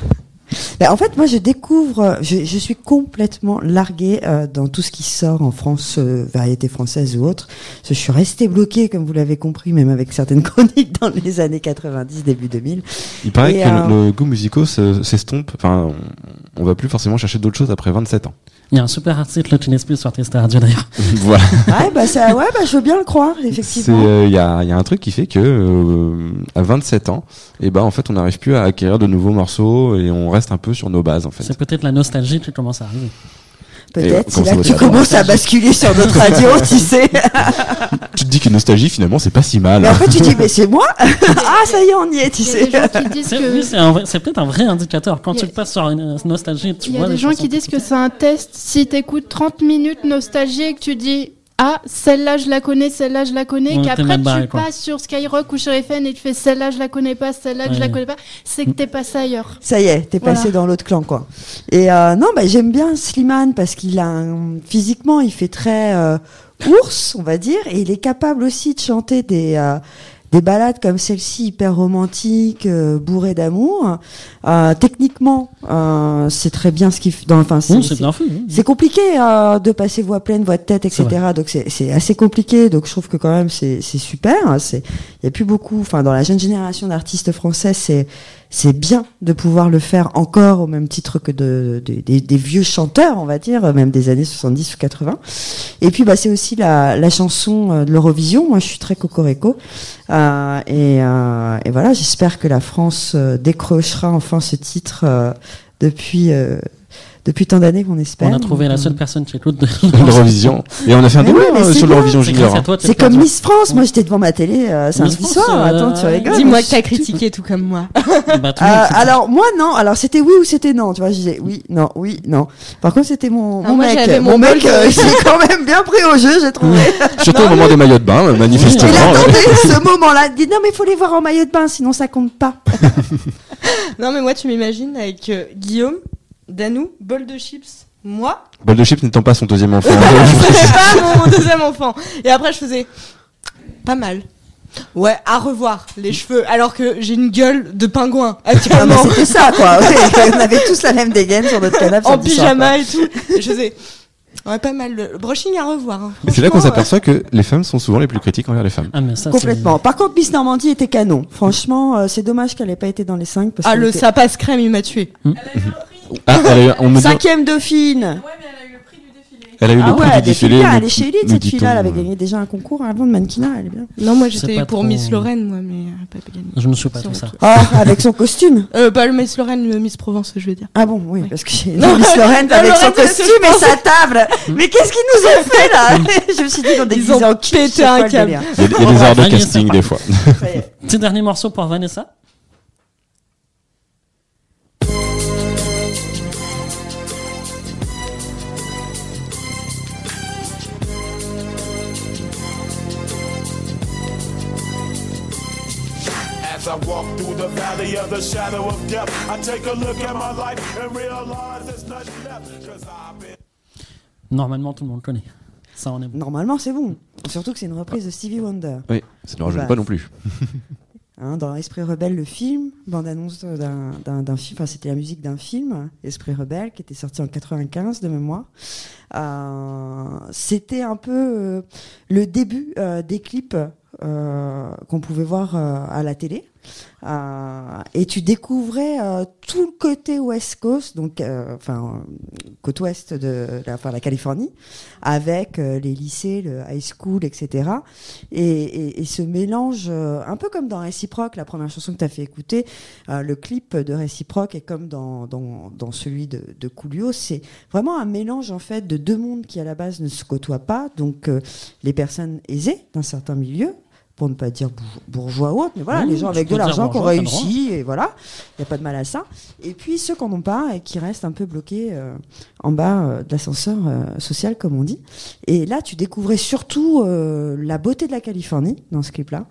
Ben, en fait, moi, je découvre, je, je suis complètement larguée euh, dans tout ce qui sort en France, euh, variété française ou autre. Je suis restée bloquée, comme vous l'avez compris, même avec certaines chroniques dans les années 90, début 2000. Il paraît Et, que euh, le, le goût musicaux se- s'estompe. Enfin, on, va plus forcément chercher d'autres choses après 27 ans. Il y a un super article qui n'explique sur Testa Radio d'ailleurs. voilà. Ouais, bah, ça, ouais, bah, je veux bien le croire, effectivement. euh, il y, a, il y a un truc qui fait que euh, à 27 ans, et ben en fait, on n'arrive plus à acquérir de nouveaux morceaux et on reste un peu sur nos bases en fait. C'est peut-être la nostalgie qui commence à arriver. Peut-être, Et, c'est euh, là que tu commences à basculer sur notre radio, tu sais. Tu te dis que nostalgie finalement c'est pas si mal. Mais en fait, tu dis, mais c'est moi Ah, ça y est, on y est, tu sais. C'est que. oui, peut-être un vrai indicateur. Quand a- tu passes sur une euh, nostalgie, tu Il y vois a des gens qui disent que c'est un test. Si t'écoutes 30 minutes nostalgie et que tu dis Ah, celle-là je la connais, celle-là je la connais, Ouais, qu'après tu barré, passes sur Skyrock ou sur FN et tu fais celle-là je la connais pas, celle-là je la connais pas, c'est que t'es passé ailleurs. Ça y est, t'es Voilà. passé dans l'autre clan, quoi. Et euh, non, bah, j'aime bien Slimane parce qu'il a un... physiquement, il fait très euh, ours, on va dire, et il est capable aussi de chanter des euh, des balades comme celle-ci, hyper romantiques, euh, bourrées d'amour. Euh, techniquement, euh, c'est très bien ce fait. dans- Enfin, c'est c'est compliqué euh, de passer voix pleine, voix de tête, etc. Donc c'est c'est assez compliqué. Donc je trouve que quand même c'est c'est super. C'est il y a plus beaucoup. Enfin dans la jeune génération d'artistes français, c'est c'est bien de pouvoir le faire encore au même titre que de, de- des- vieux chanteurs, on va dire, même des années 70 ou 80. Et puis, bah, c'est aussi la, la chanson euh, de l'Eurovision. Moi, je suis très cocorico. Euh, et, euh, et voilà, j'espère que la France euh, décrochera enfin ce titre euh, depuis, euh, depuis tant d'années qu'on espère. On a trouvé la seule personne qui écoute de L'Eurovision. Et on a fait un débat oui, mais euh, sur l'Eurovision C'est Junior. C'est comme. Miss France. Moi, j'étais devant ma télé euh, samedi France, soir. euh, Attends, tu rigoles. Dis-moi que t'as critiqué tout comme moi. Bah, tout Euh, alors moi non, alors c'était oui ou c'était non, tu vois, je disais oui, non, oui, non. Par contre c'était mon, Ah, mon moi, mec, mon mon mec, euh, s'est quand même bien pris au jeu, j'ai trouvé. Surtout au moment des maillots de bain, euh, manifestement. Il ouais. attendait ce moment-là, il dit non mais faut les voir en maillot de bain, sinon ça compte pas. Non, mais moi, tu m'imagines avec euh, Guillaume, Danou, bol de chips, moi. Bol de chips n'étant pas son deuxième enfant. C'est pas mon deuxième enfant. Et après, je faisais pas mal. Ouais, à revoir les cheveux, alors que j'ai une gueule de pingouin Ah, bah, actuellement. c'était ça quoi. Ouais, on avait tous la même dégaine sur notre canapé. en soir, pyjama et tout. Et je faisais ouais, pas mal. Le brushing à revoir. hein. C'est là qu'on s'aperçoit que les femmes sont souvent les plus critiques envers les femmes. Ah, mais ça, Complètement. Par contre, Miss Normandie était canon. Franchement, euh, c'est dommage qu'elle ait pas été dans les 5 parce Ah, le était- sapasse crème, il m'a tué. Ah, elle a eu, on me dit, Cinquième dauphine. elle a eu Ah le prix ouais, du elle est défilé. bien, elle est chez Elite nous cette dit-on, fille-là, elle avait euh, gagné déjà un concours avant de mannequinat, elle est bien. Non, moi C'est j'étais pas pour trop- Miss Lorraine, moi, mais elle a pas gagné. Je ne suis pas le ça. Ah, avec son costume. Euh, pas le Miss Lorraine, le Miss Provence, je veux dire. Ah bon, oui, parce que j'ai Non, Miss Lorraine avec son Lorraine, c'est costume je et sa table. Mais qu'est-ce qu'ils nous ont fait là Je me suis dit déguisait ont en kitsch, pété c'est un quoi le câble. délire Il y a, il y a des heures de Vanessa. casting des fois. Petit dernier morceau pour Vanessa. I walk through the valley of the shadow of death, I take a look at my life and realize there's nothing left. Cause I've been Normalement, tout le monde connaît. Ça, on est bon. Normalement, c'est bon. Surtout que c'est une reprise de Stevie Wonder. Oui, ça ne rajeunit Bah. pas non plus. Hein, dans Esprit Rebelle, le film, bande-annonce d'un film, enfin c'était la musique d'un film, Esprit Rebelle, qui était sorti en 95 de mémoire. Euh, c'était un peu euh, le début euh, des clips euh, qu'on pouvait voir euh, à la télé. Euh, et tu découvrais euh, tout le côté West Coast, donc euh, enfin euh, côte ouest de la, enfin, la Californie, avec les lycées, le high school, etc. Et, et, et ce mélange, un peu comme dans Reciproc, la première chanson que tu as fait écouter, le clip de Reciproc est comme dans, dans, dans celui de, de Coolio, c'est vraiment un mélange en fait de deux mondes qui à la base ne se côtoient pas, donc les personnes aisées d'un certain milieu, pour ne pas dire bourg- bourgeois ou autre, mais voilà, Mmh, les gens tu avec de l'argent qui ont réussi, et voilà, il n'y a pas de mal à ça. Et puis ceux qui n'en ont pas et qui restent un peu bloqués euh, en bas euh, de l'ascenseur euh, social, comme on dit. Et là, tu découvrais surtout euh, la beauté de la Californie dans ce clip-là,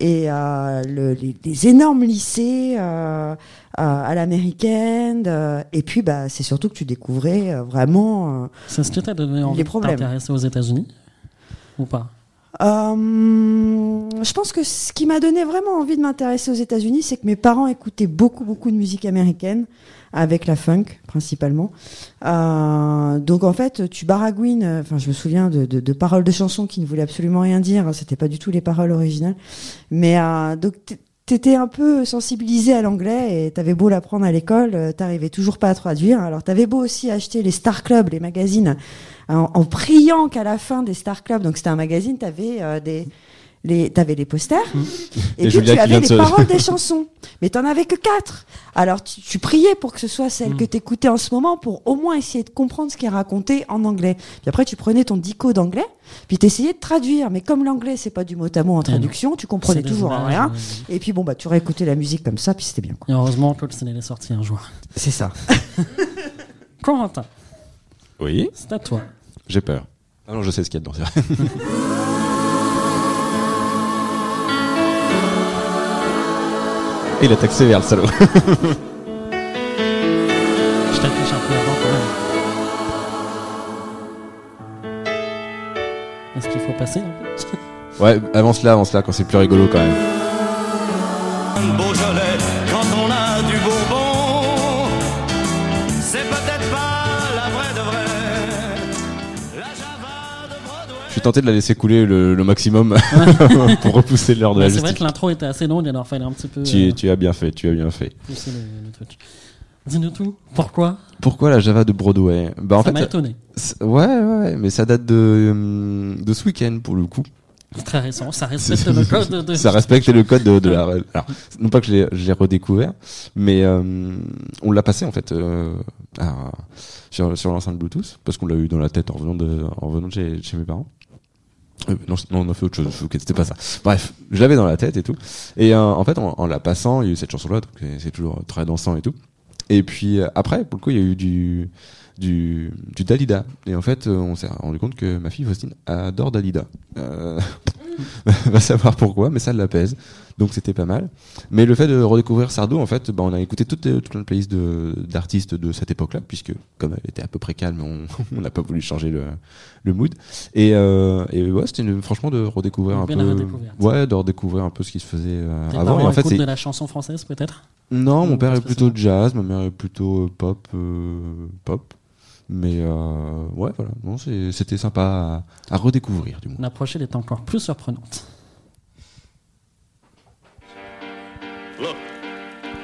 et euh, le- les, les énormes lycées euh, à, l'américaine, euh, et puis bah, c'est surtout que tu découvrais euh, vraiment... euh, C'est ce qui t'a donné envie Les de t'intéresser aux États-Unis Ou pas? Euh, je pense que ce qui m'a donné vraiment envie de m'intéresser aux États-Unis, c'est que mes parents écoutaient beaucoup, beaucoup de musique américaine, avec la funk principalement. Euh, donc en fait, tu baragouines. euh, Enfin, je me souviens de, de, de paroles de chansons qui ne voulaient absolument rien dire. hein, C'était pas du tout les paroles originales. Mais euh, donc t'étais un peu sensibilisé à l'anglais et t'avais beau l'apprendre à l'école, euh, t'arrivais toujours pas à traduire. Alors t'avais beau aussi acheter les Star Club, les magazines, en, en priant qu'à la fin des Star Club, donc c'était un magazine, t'avais euh, des les, t'avais les posters, et, Et puis tu avais les se- paroles des chansons. Mais t'en avais que quatre. Alors tu, tu priais pour que ce soit celle Mm. que t'écoutais en ce moment pour au moins essayer de comprendre ce qui est raconté en anglais. Puis après tu prenais ton dico d'anglais, puis t'essayais de traduire. Mais comme l'anglais c'est pas du mot à mot en traduction, tu comprenais toujours images, rien. ouais. Et puis bon bah tu réécoutais la musique comme ça, puis c'était bien. Quoi. Et heureusement, Claude Sénégal est sorti un jour. C'est ça. Corentin, Oui, c'est à toi. J'ai peur. Ah non, je sais ce qu'il y a dedans. Et il a taxé vers le salaud. Je t'affiche un peu avant quand même. Est-ce qu'il faut passer un peu Ouais, avance là, avance là, quand c'est plus rigolo quand même. Suis tenté de la laisser couler le, le maximum pour repousser l'heure de la C'est vrai que l'intro était assez longue, alors fallait un petit peu Tu, euh, tu as bien fait, tu as bien fait. Dis-nous tout. Pourquoi? Pourquoi la Java de Broadway? Bah en Ça m'a étonné. ouais, ouais, mais ça date de hum, de ce week-end pour le coup. Très récent. Ça respecte le code de. ça respecte le code de, de la. Alors, non pas que je l'ai- je l'ai redécouvert, mais euh, on l'a passé en fait euh, à- sur, sur l'enceinte Bluetooth parce qu'on l'a eu dans la tête en revenant de, en revenant de chez, chez mes parents. Euh, non, on a fait autre chose. C'était pas ça. Bref, je l'avais dans la tête et tout. Et euh, en fait, en, la passant, il y a eu cette chanson-là, donc c'est- toujours très dansant et tout. Et puis euh, après, pour le coup, il y a eu du du, du Dalida. Et en fait, euh, on s'est rendu compte que ma fille Faustine adore Dalida. Va savoir pourquoi, mais ça l'apaise. Donc c'était pas mal. Mais le fait de redécouvrir Sardou, en fait, bah, on a écouté toutes, toute playlist de- d'artistes de, cette époque-là, puisque comme elle était à peu près calme, on n'a pas voulu changer le, le mood. Et, euh, et ouais, c'était franchement de redécouvrir un peu. Ouais, de redécouvrir un peu ce qui se faisait euh, avant. Et en fait, de la chanson française, peut-être? Non, Ou mon père est plutôt jazz, ma mère est plutôt euh, pop, euh, pop. Mais euh, ouais, voilà, c'était sympa à, à redécouvrir du moins. La prochaine est encore plus surprenante. Look,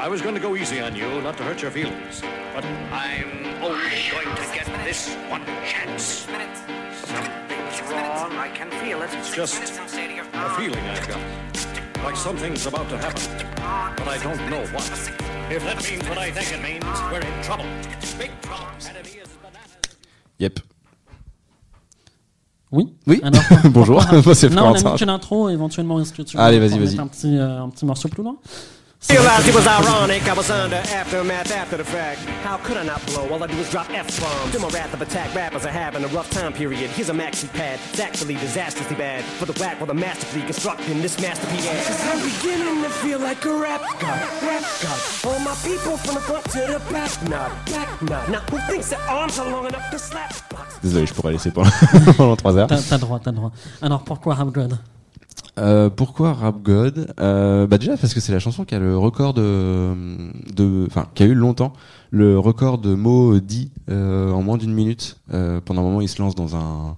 I was going to go easy on you, not to hurt your feelings. But I'm only going to get this one chance. Something's wrong. I can feel it. It's just a feeling I've got. Like something's about to happen. But I don't know what. If that means what I think it means, we're in trouble. Big trouble. Yep. Oui. Oui. Alors, Bonjour, moi, c'est Non, on a mis que l'intro, éventuellement, est-ce que tu Allez, vas-y, qu'on vas-y. mette Un petit, euh, un petit morceau plus loin Realized it was ironic, I was under aftermath after the fact. How could I not blow? All I do is drop F-bombs. To my wrath of attack, rappers are having a rough time period. Here's a maxi pad, it's actually disastrously bad. For the whack, while the masterfully constructing this masterpiece. Cause I'm beginning to feel like a rap god, rap god. All my people from the front to the back, nod, back nod. Now who thinks their arms are long enough to slap? Désolé, je pourrais laisser pendant, pendant 3 heures. T'as t'as le droit, t'as le droit. Alors, pourquoi Rap God Euh, pourquoi Rap God euh, Bah déjà parce que c'est la chanson qui a le record de, de, enfin qui a eu longtemps le record de mots dits euh, en moins d'une minute. Euh, pendant un moment, il se lance dans un,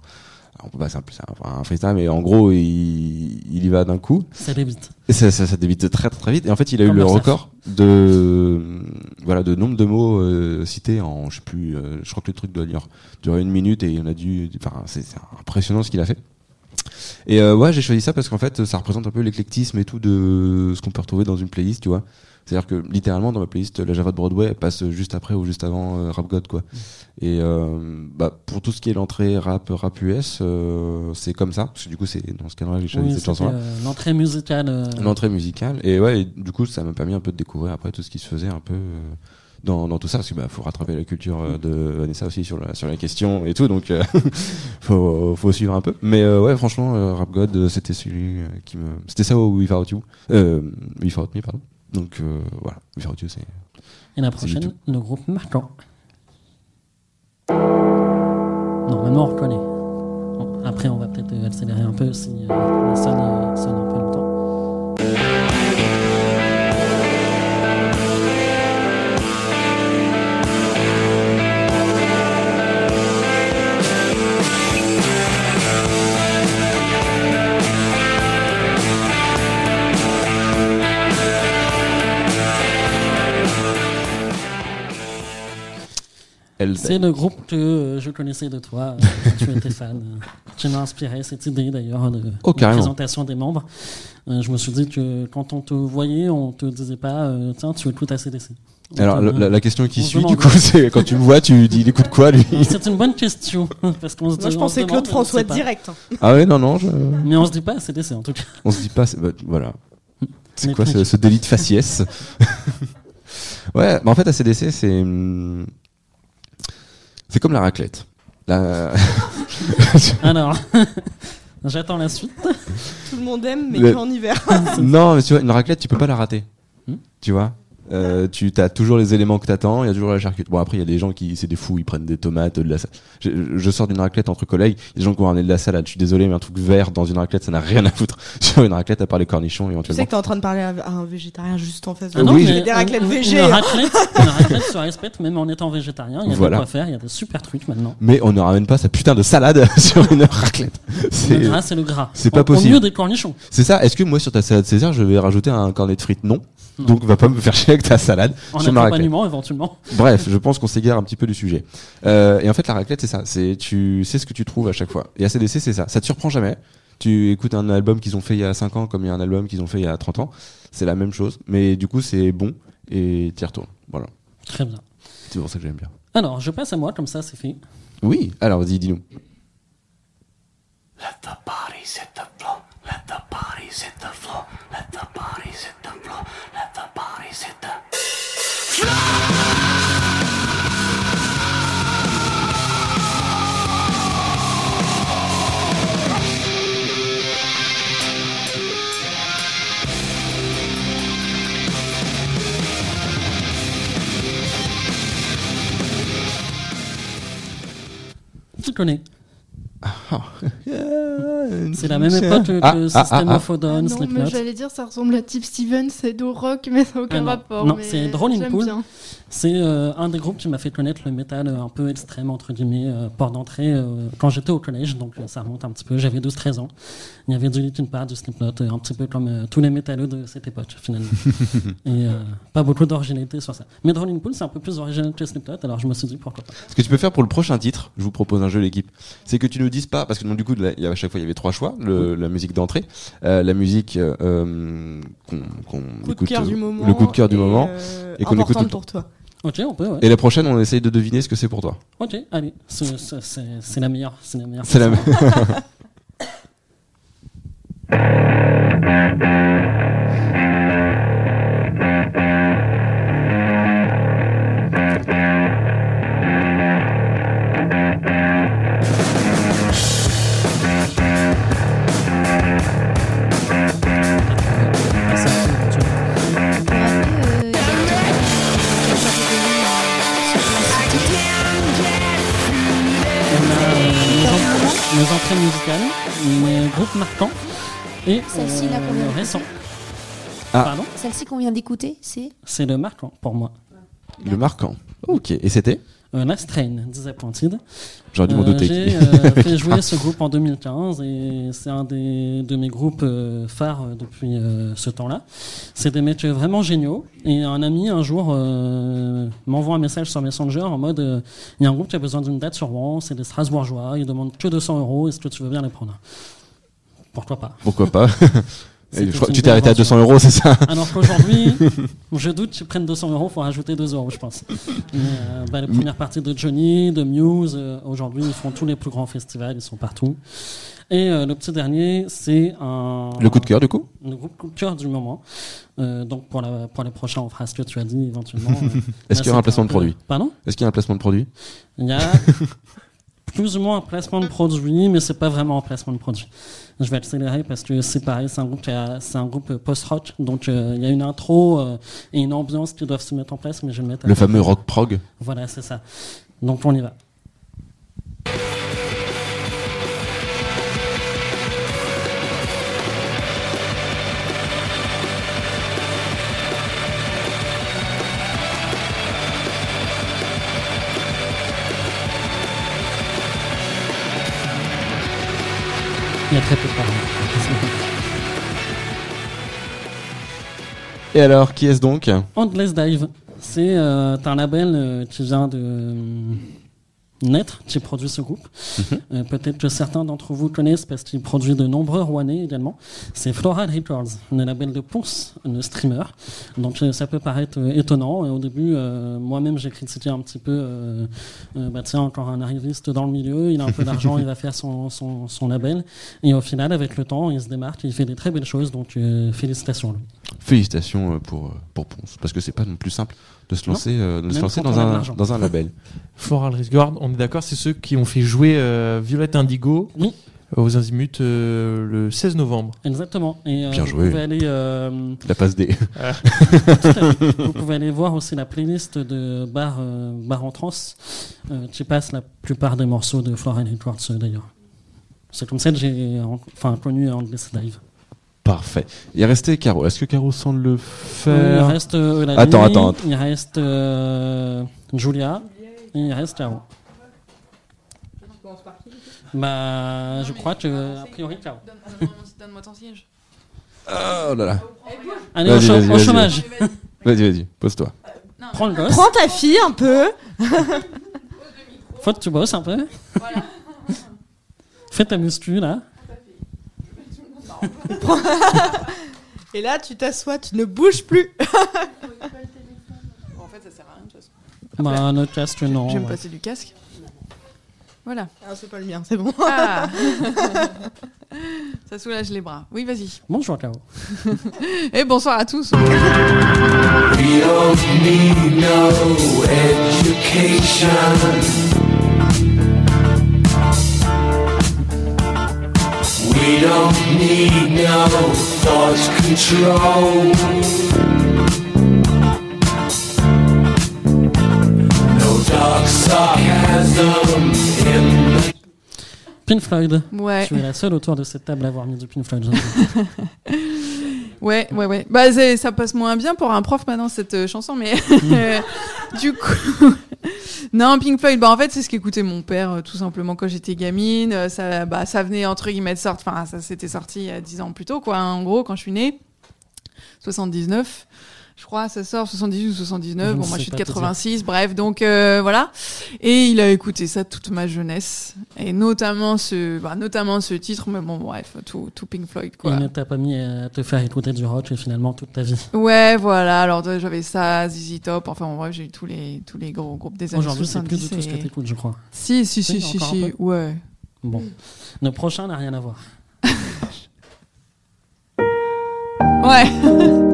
on peut pas c'est un, un, un freestyle, mais en gros, il, il y va d'un coup. Ça débite. Ça, ça, ça débite très très très vite. Et en fait, il a eu le record de, voilà, de nombre de mots euh, cités en, je sais plus, euh, je crois que le truc doit durer, une minute et il en a dû, enfin, c'est impressionnant ce qu'il a fait. Et euh, ouais, j'ai choisi ça parce qu'en fait, ça représente un peu l'éclectisme et tout de ce qu'on peut retrouver dans une playlist, tu vois. C'est-à-dire que littéralement dans ma playlist, la Java de Broadway elle passe juste après ou juste avant euh, Rap God, quoi. Et euh, bah, pour tout ce qui est l'entrée rap, rap US, euh, c'est comme ça. Parce que du coup, c'est dans ce cadre-là que j'ai choisi Oui, cette chanson-là. euh, L'entrée musicale. euh, L'entrée musicale. Et ouais, et du coup, ça m'a permis un peu de découvrir après tout ce qui se faisait un peu dans, dans tout ça. Parce qu'il bah, faut rattraper la culture euh, de Vanessa aussi sur la, sur la question et tout. Donc, euh, faut, faut suivre un peu. Mais euh, ouais, franchement, euh, Rap God, c'était celui qui me. C'était ça au Without You. Euh, Without Me, pardon. Donc voilà, Without You, c'est. Et la prochaine, le groupe marquant. Normalement, on reconnaît. Bon, après, on va peut-être accélérer un peu si la sonne, sonne un peu longtemps. C'est le groupe que euh, je connaissais de toi, euh, quand tu étais fan. euh, qui m'a inspiré cette idée d'ailleurs de, Oh, de présentation des membres. Euh, je me suis dit que quand on te voyait, on te disait pas euh, tiens, tu écoutes ACDC. On Alors, te- la, question qui suit, du coup, c'est quand tu me vois, tu dis, il écoute quoi, lui? C'est une bonne question. Parce qu'on se Moi, je pensais Claude François direct, hein. Ah ouais, non, non, je. Mais on se dit pas ACDC en tout cas. On se dit pas, bah, voilà. C'est quoi ce délit de faciès? Ouais, bah en fait, ACDC, c'est. hum, C'est comme la raclette. La... Alors, j'attends la suite. Tout le monde aime, mais Le- qu'en hiver. non, mais tu vois, une raclette, tu peux pas la rater. Hmm Tu vois? Euh, tu as toujours les éléments que t'attends, il y a toujours la charcuterie. Bon après il y a des gens qui c'est des fous, ils prennent des tomates, de la sa- je, je sors d'une raclette entre collègues, il y a des gens qui ont ramené de la salade. Je suis désolé mais un truc vert dans une raclette ça n'a rien à foutre sur une raclette à part les cornichons Tu éventuellement. sais que t'es en train de parler à un végétarien juste en face de Ah toi. non, Oui, mais des raclettes végé. Une raclette, une raclette se respecte même en étant végétarien. Il y a Voilà. de quoi faire, il y a des super trucs maintenant. Mais on ne ramène pas sa putain de salade sur une raclette. Le C'est gras, c'est le gras. c'est pas possible. Au mieux des cornichons. c'est ça. Est-ce que moi sur ta salade César je vais rajouter un cornet de frites? Non. Non. Donc va pas me faire chier avec ta salade En sur ma raclette. accompagnement, éventuellement. Bref, je pense qu'on s'égare un petit peu du sujet. Euh, et en fait, la raclette, c'est ça. C'est tu sais ce que tu trouves à chaque fois. Et ACDC, c'est ça. Ça te surprend jamais. Tu écoutes un album qu'ils ont fait il y a 5 ans comme il y a un album qu'ils ont fait il y a 30 ans. C'est la même chose. Mais du coup, c'est bon et t'y retournes. Voilà. Très bien. C'est pour ça que j'aime bien. Alors, je passe à moi, comme ça, c'est fait. Oui. Alors, vas-y, dis-nous. Let the bodies hit the floor. Let the bodies hit the floor. Let the bodies hit the floor. Let the bodies hit the Tu connais. Ah. C'est la même époque que Ah, ah, System ah, of a Down, non, mais Slipknot. j'allais dire, ça ressemble à Tip Stevens, c'est do rock, mais ça n'a aucun Ah non. rapport. Non, c'est Drôle bien. C'est euh, un des groupes qui m'a fait connaître le métal euh, un peu extrême, entre guillemets, euh, port d'entrée euh, quand j'étais au collège, donc euh, ça remonte un petit peu, j'avais 12-13 ans. Il y avait du Linkin Park, du Slipknot, euh, un petit peu comme euh, tous les métalleux de cette époque, finalement. Et euh, pas beaucoup d'originalité sur ça. Mais in Pool, c'est un peu plus original que Slipknot, alors je me suis dit pourquoi pas. Ce que tu peux faire pour le prochain titre, je vous propose un jeu l'équipe, c'est que tu nous dises pas, parce que donc, du coup, là, il y a- à chaque fois il y avait trois choix, le- la musique d'entrée, euh, la musique qu'on de écoute, cœur euh, du moment. le coup de cœur du et, moment, euh, et qu'on écoute pour toi. Ok, on peut, ouais. Et la prochaine, on essaye de deviner ce que c'est pour toi. Ok, allez, c'est- c'est c'est- c'est la meilleure. C'est la meilleure. C'est la façon. entrées musicales, mes groupes marquants et Celle-ci, là, euh, qu'on vient le d'écouter. récent. Ah. Pardon? Celle-ci qu'on vient d'écouter, c'est C'est le marquant pour moi. Le marquant. Ok. Et c'était? Euh, Last Train, Disappointed. J'aurais dû m'en douter. J'ai euh, fait jouer ce groupe en 2015 et c'est un des, de mes groupes euh, phares euh, depuis euh, ce temps-là. C'est des mecs vraiment géniaux. Et un ami, un jour, euh, m'envoie un message sur Messenger en mode euh, il y a un groupe qui a besoin d'une date sur Rouen, c'est des Strasbourgeois, ils demandent que 200 euros, est-ce que tu veux bien les prendre? Pourquoi pas? Pourquoi pas? je crois que une Tu t'es arrêté à aventure. 200 euros, c'est ça Alors qu'aujourd'hui, je doute qu'ils prennent 200 euros, il faut rajouter 2 euros, je pense. Mais, euh, bah, les premières parties de Johnny, de Muse, euh, aujourd'hui, ils font tous les plus grands festivals, ils sont partout. Et euh, le petit dernier, c'est un. Le coup de cœur, du coup Le groupe coup de cœur du moment. Donc pour, la, pour les prochains, on fera ce que tu as dit éventuellement. Est-ce qu'il y aura un placement de produit Pardon? Est-ce qu'il y a un placement de produit? Il y a plus ou moins un placement de produit, mais c'est pas vraiment un placement de produit. Je vais accélérer parce que c'est pareil, c'est un groupe, c'est un groupe post-rock, donc euh, il y a une intro euh, et une ambiance qui doivent se mettre en place, mais je vais le mettre. Le fameux rock prog Voilà, c'est ça. Donc on y va. Il y a très peu de paroles. Et alors, qui est-ce donc? Endless Dive, c'est euh, un label euh, qui vient de euh, naître, qui produit ce groupe. Mhm. Euh, Peut-être que certains d'entre vous connaissent parce qu'il produit de nombreux Rouennais également. C'est Floral Records, le label de Ponce, le streamer. Donc euh, ça peut paraître euh, étonnant. Et au début, moi-même, j'ai critiqué un petit peu, bah tiens, encore un arriviste dans le milieu, il a un peu d'argent, il va faire son, son, son label. Et au final, avec le temps, il se démarque, il fait des très belles choses. Donc félicitations. lui. Félicitations pour, pour Ponce, parce que c'est pas non plus simple de se lancer, euh, de se lancer dans, un, dans un label. Floral Risguard, on est d'accord, c'est ceux qui ont fait jouer euh, Violette Indigo. Oui. Aux Azimuts euh, le 16 novembre. Exactement. Et, euh, Bien vous joué. Pouvez aller, euh, La passe D. Ah. Vous pouvez aller voir aussi la playlist de Bar, euh, bar en trance. Euh, qui passe la plupart des morceaux de Florian Edwards d'ailleurs. C'est comme ça que j'ai en- enfin, connu Endless Live. Parfait. Il restait Caro. Est-ce que Caro semble le Il faire reste euh, Eulalie, Attends, attends. attends. Il reste euh, Julia. Et il reste Caro. Bah, je crois que, a priori, Caro. Donne-moi ton siège. Oh là là. Allez, au, Vas-y, cha- vas-y, au vas-y. chômage. Vas-y, vas-y, pose-toi. Prends le gosse. Prends ta fille un peu. Faut que tu bosses un peu. Fais ta muscu, là. Et là, tu t'assois, tu ne bouges plus. Bon, en fait, ça sert à rien de toute façon. Bah, notre casque, non. Je vais me ouais. passer du casque. Voilà. Ah, c'est pas le mien, c'est bon. Ah. ça soulage les bras. Oui, vas-y. Bonjour, Caro. Et bonsoir à tous. We don't need no education. We don't need no thought control. No dark sarcasm in the Pink Floyd. Ouais. Tu es la seule autour de cette table à avoir mis du Pink Floyd. Ouais, ouais, ouais. Bah, ça passe moins bien pour un prof maintenant cette euh, chanson, mais du coup, non, Pink Floyd. Bah, en fait, c'est ce qu'écoutait mon père euh, tout simplement quand j'étais gamine. Euh, Ça, bah, ça venait entre guillemets de sortir. Enfin, ça s'était sorti il y a 10 ans plus tôt, quoi. En gros, quand je suis née, 79. Je crois, ça sort 78 ou 79. Je ne bon, moi, je suis de pas te dire. 86. Bref, donc euh, voilà. Et il a écouté ça toute ma jeunesse, et notamment ce, bah, notamment ce titre. Mais bon, bref, tout, tout Pink Floyd, quoi. Il ne t'a pas mis à te faire écouter du rock finalement toute ta vie. Ouais, voilà. Alors j'avais ça, ZZ Top. Enfin, en vrai, j'ai eu tous les tous les gros groupes des années Aujourd'hui, c'est 70. plus du tout ce que et- t'écoutes, je crois. Si, si, si, Si, si, Ouais. Bon. Le prochain n'a rien à voir. Ouais.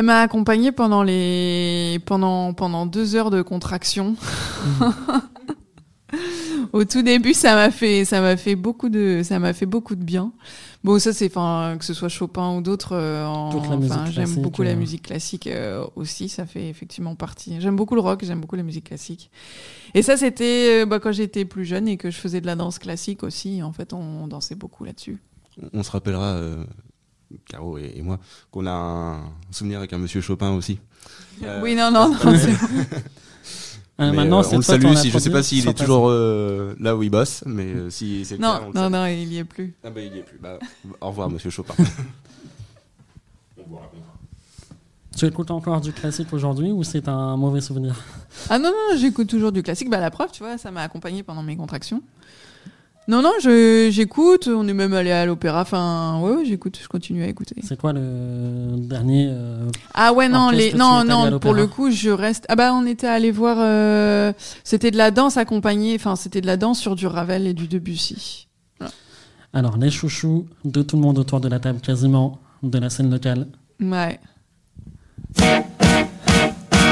Elle m'a accompagnée pendant les pendant pendant deux heures de contraction. Au tout début, ça m'a fait ça m'a fait beaucoup de ça m'a fait beaucoup de bien. Bon, ça c'est enfin que ce soit Chopin ou d'autres. euh, enfin, j'aime beaucoup la euh. musique classique euh, aussi. Ça fait effectivement partie. J'aime beaucoup le rock. J'aime beaucoup la musique classique. Et ça, c'était euh, bah, quand j'étais plus jeune et que je faisais de la danse classique aussi. En fait, on dansait beaucoup là-dessus. On se rappellera, euh, Caro et, et moi, qu'on a un souvenir avec un monsieur Chopin aussi. Euh, Oui, non, non, non, c'est bon. Euh, mais, maintenant, euh, on le salue. Si, je sais produit pas s'il est toujours euh, là où il bosse, mais euh, si c'est le Non, cas, on le non, salue. non, il y est plus. Ah bah il y est plus. Bah, au revoir, monsieur Chopin. Tu écoutes encore du classique aujourd'hui ou c'est un mauvais souvenir? Ah non, non, j'écoute toujours du classique. Bah, la preuve, tu vois, ça m'a accompagné pendant mes contractions. Non, non, j'écoute. On est même allé à l'opéra. Enfin, ouais, ouais, j'écoute, je continue à écouter. C'est quoi le dernier euh, Ah ouais, non, les, non, non, pour le coup, je reste. Ah bah, on était allé voir. euh, C'était de la danse accompagnée. Enfin, c'était de la danse sur du Ravel et du Debussy. Alors, les chouchous de tout le monde autour de la table, quasiment, de la scène locale. Ouais.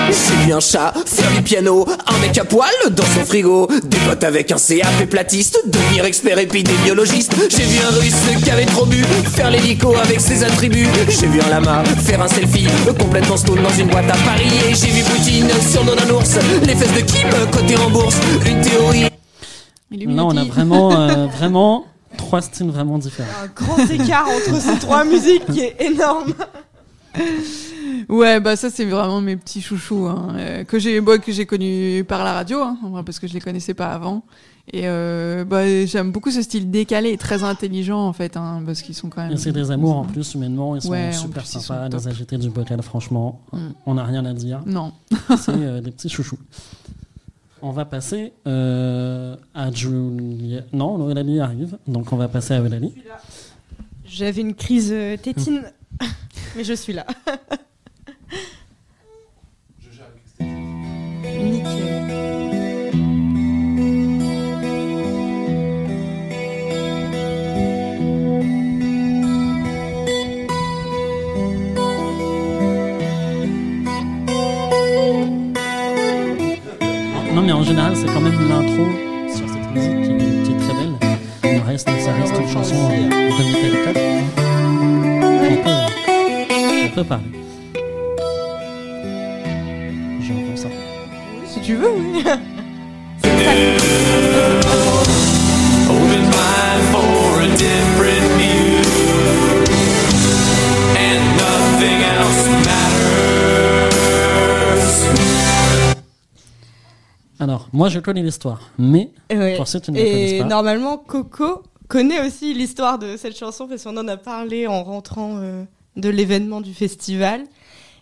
J'ai vu un chat faire du piano, un mec à poil dans son frigo, des potes avec un CAP platiste, devenir expert épidémiologiste. J'ai vu un russe qui avait trop bu, faire l'hélico avec ses attributs. J'ai vu un lama faire un selfie, complètement stone dans une boîte à Paris. Et j'ai vu Poutine sur un ours, les fesses de Kim cotées en bourse. Une théorie. Là, on a vraiment, euh, vraiment trois styles vraiment différents. Un grand écart entre ces trois musiques qui est énorme. Ouais, bah ça c'est vraiment mes petits chouchous hein, euh, que j'ai bah, que j'ai connus par la radio, hein, parce que je les connaissais pas avant. Et euh, bah, j'aime beaucoup ce style décalé et très intelligent en fait, hein, parce qu'ils sont quand même. Et c'est des amours en plus, humainement, ils sont Ouais, super plus, ils sont sympas, les agités du bocal, franchement, Mm. on n'a rien à dire. Non. c'est euh, des petits chouchous. On va passer euh, à Julia. Non, Eulalie arrive, donc on va passer à Eulalie. J'avais une crise tétine, mais je suis là. Nickel. Non, mais en général, c'est quand même l'intro sur cette musique qui est, très belle. On reste, ça reste une chanson euh, de Metallica. a different view, and nothing else matters. Alors, moi je connais l'histoire, mais Ouais. pour ceux qui ne la connaissent Et pas. normalement, Coco connaît aussi l'histoire de cette chanson parce qu'on en a parlé en rentrant euh, de l'événement du festival.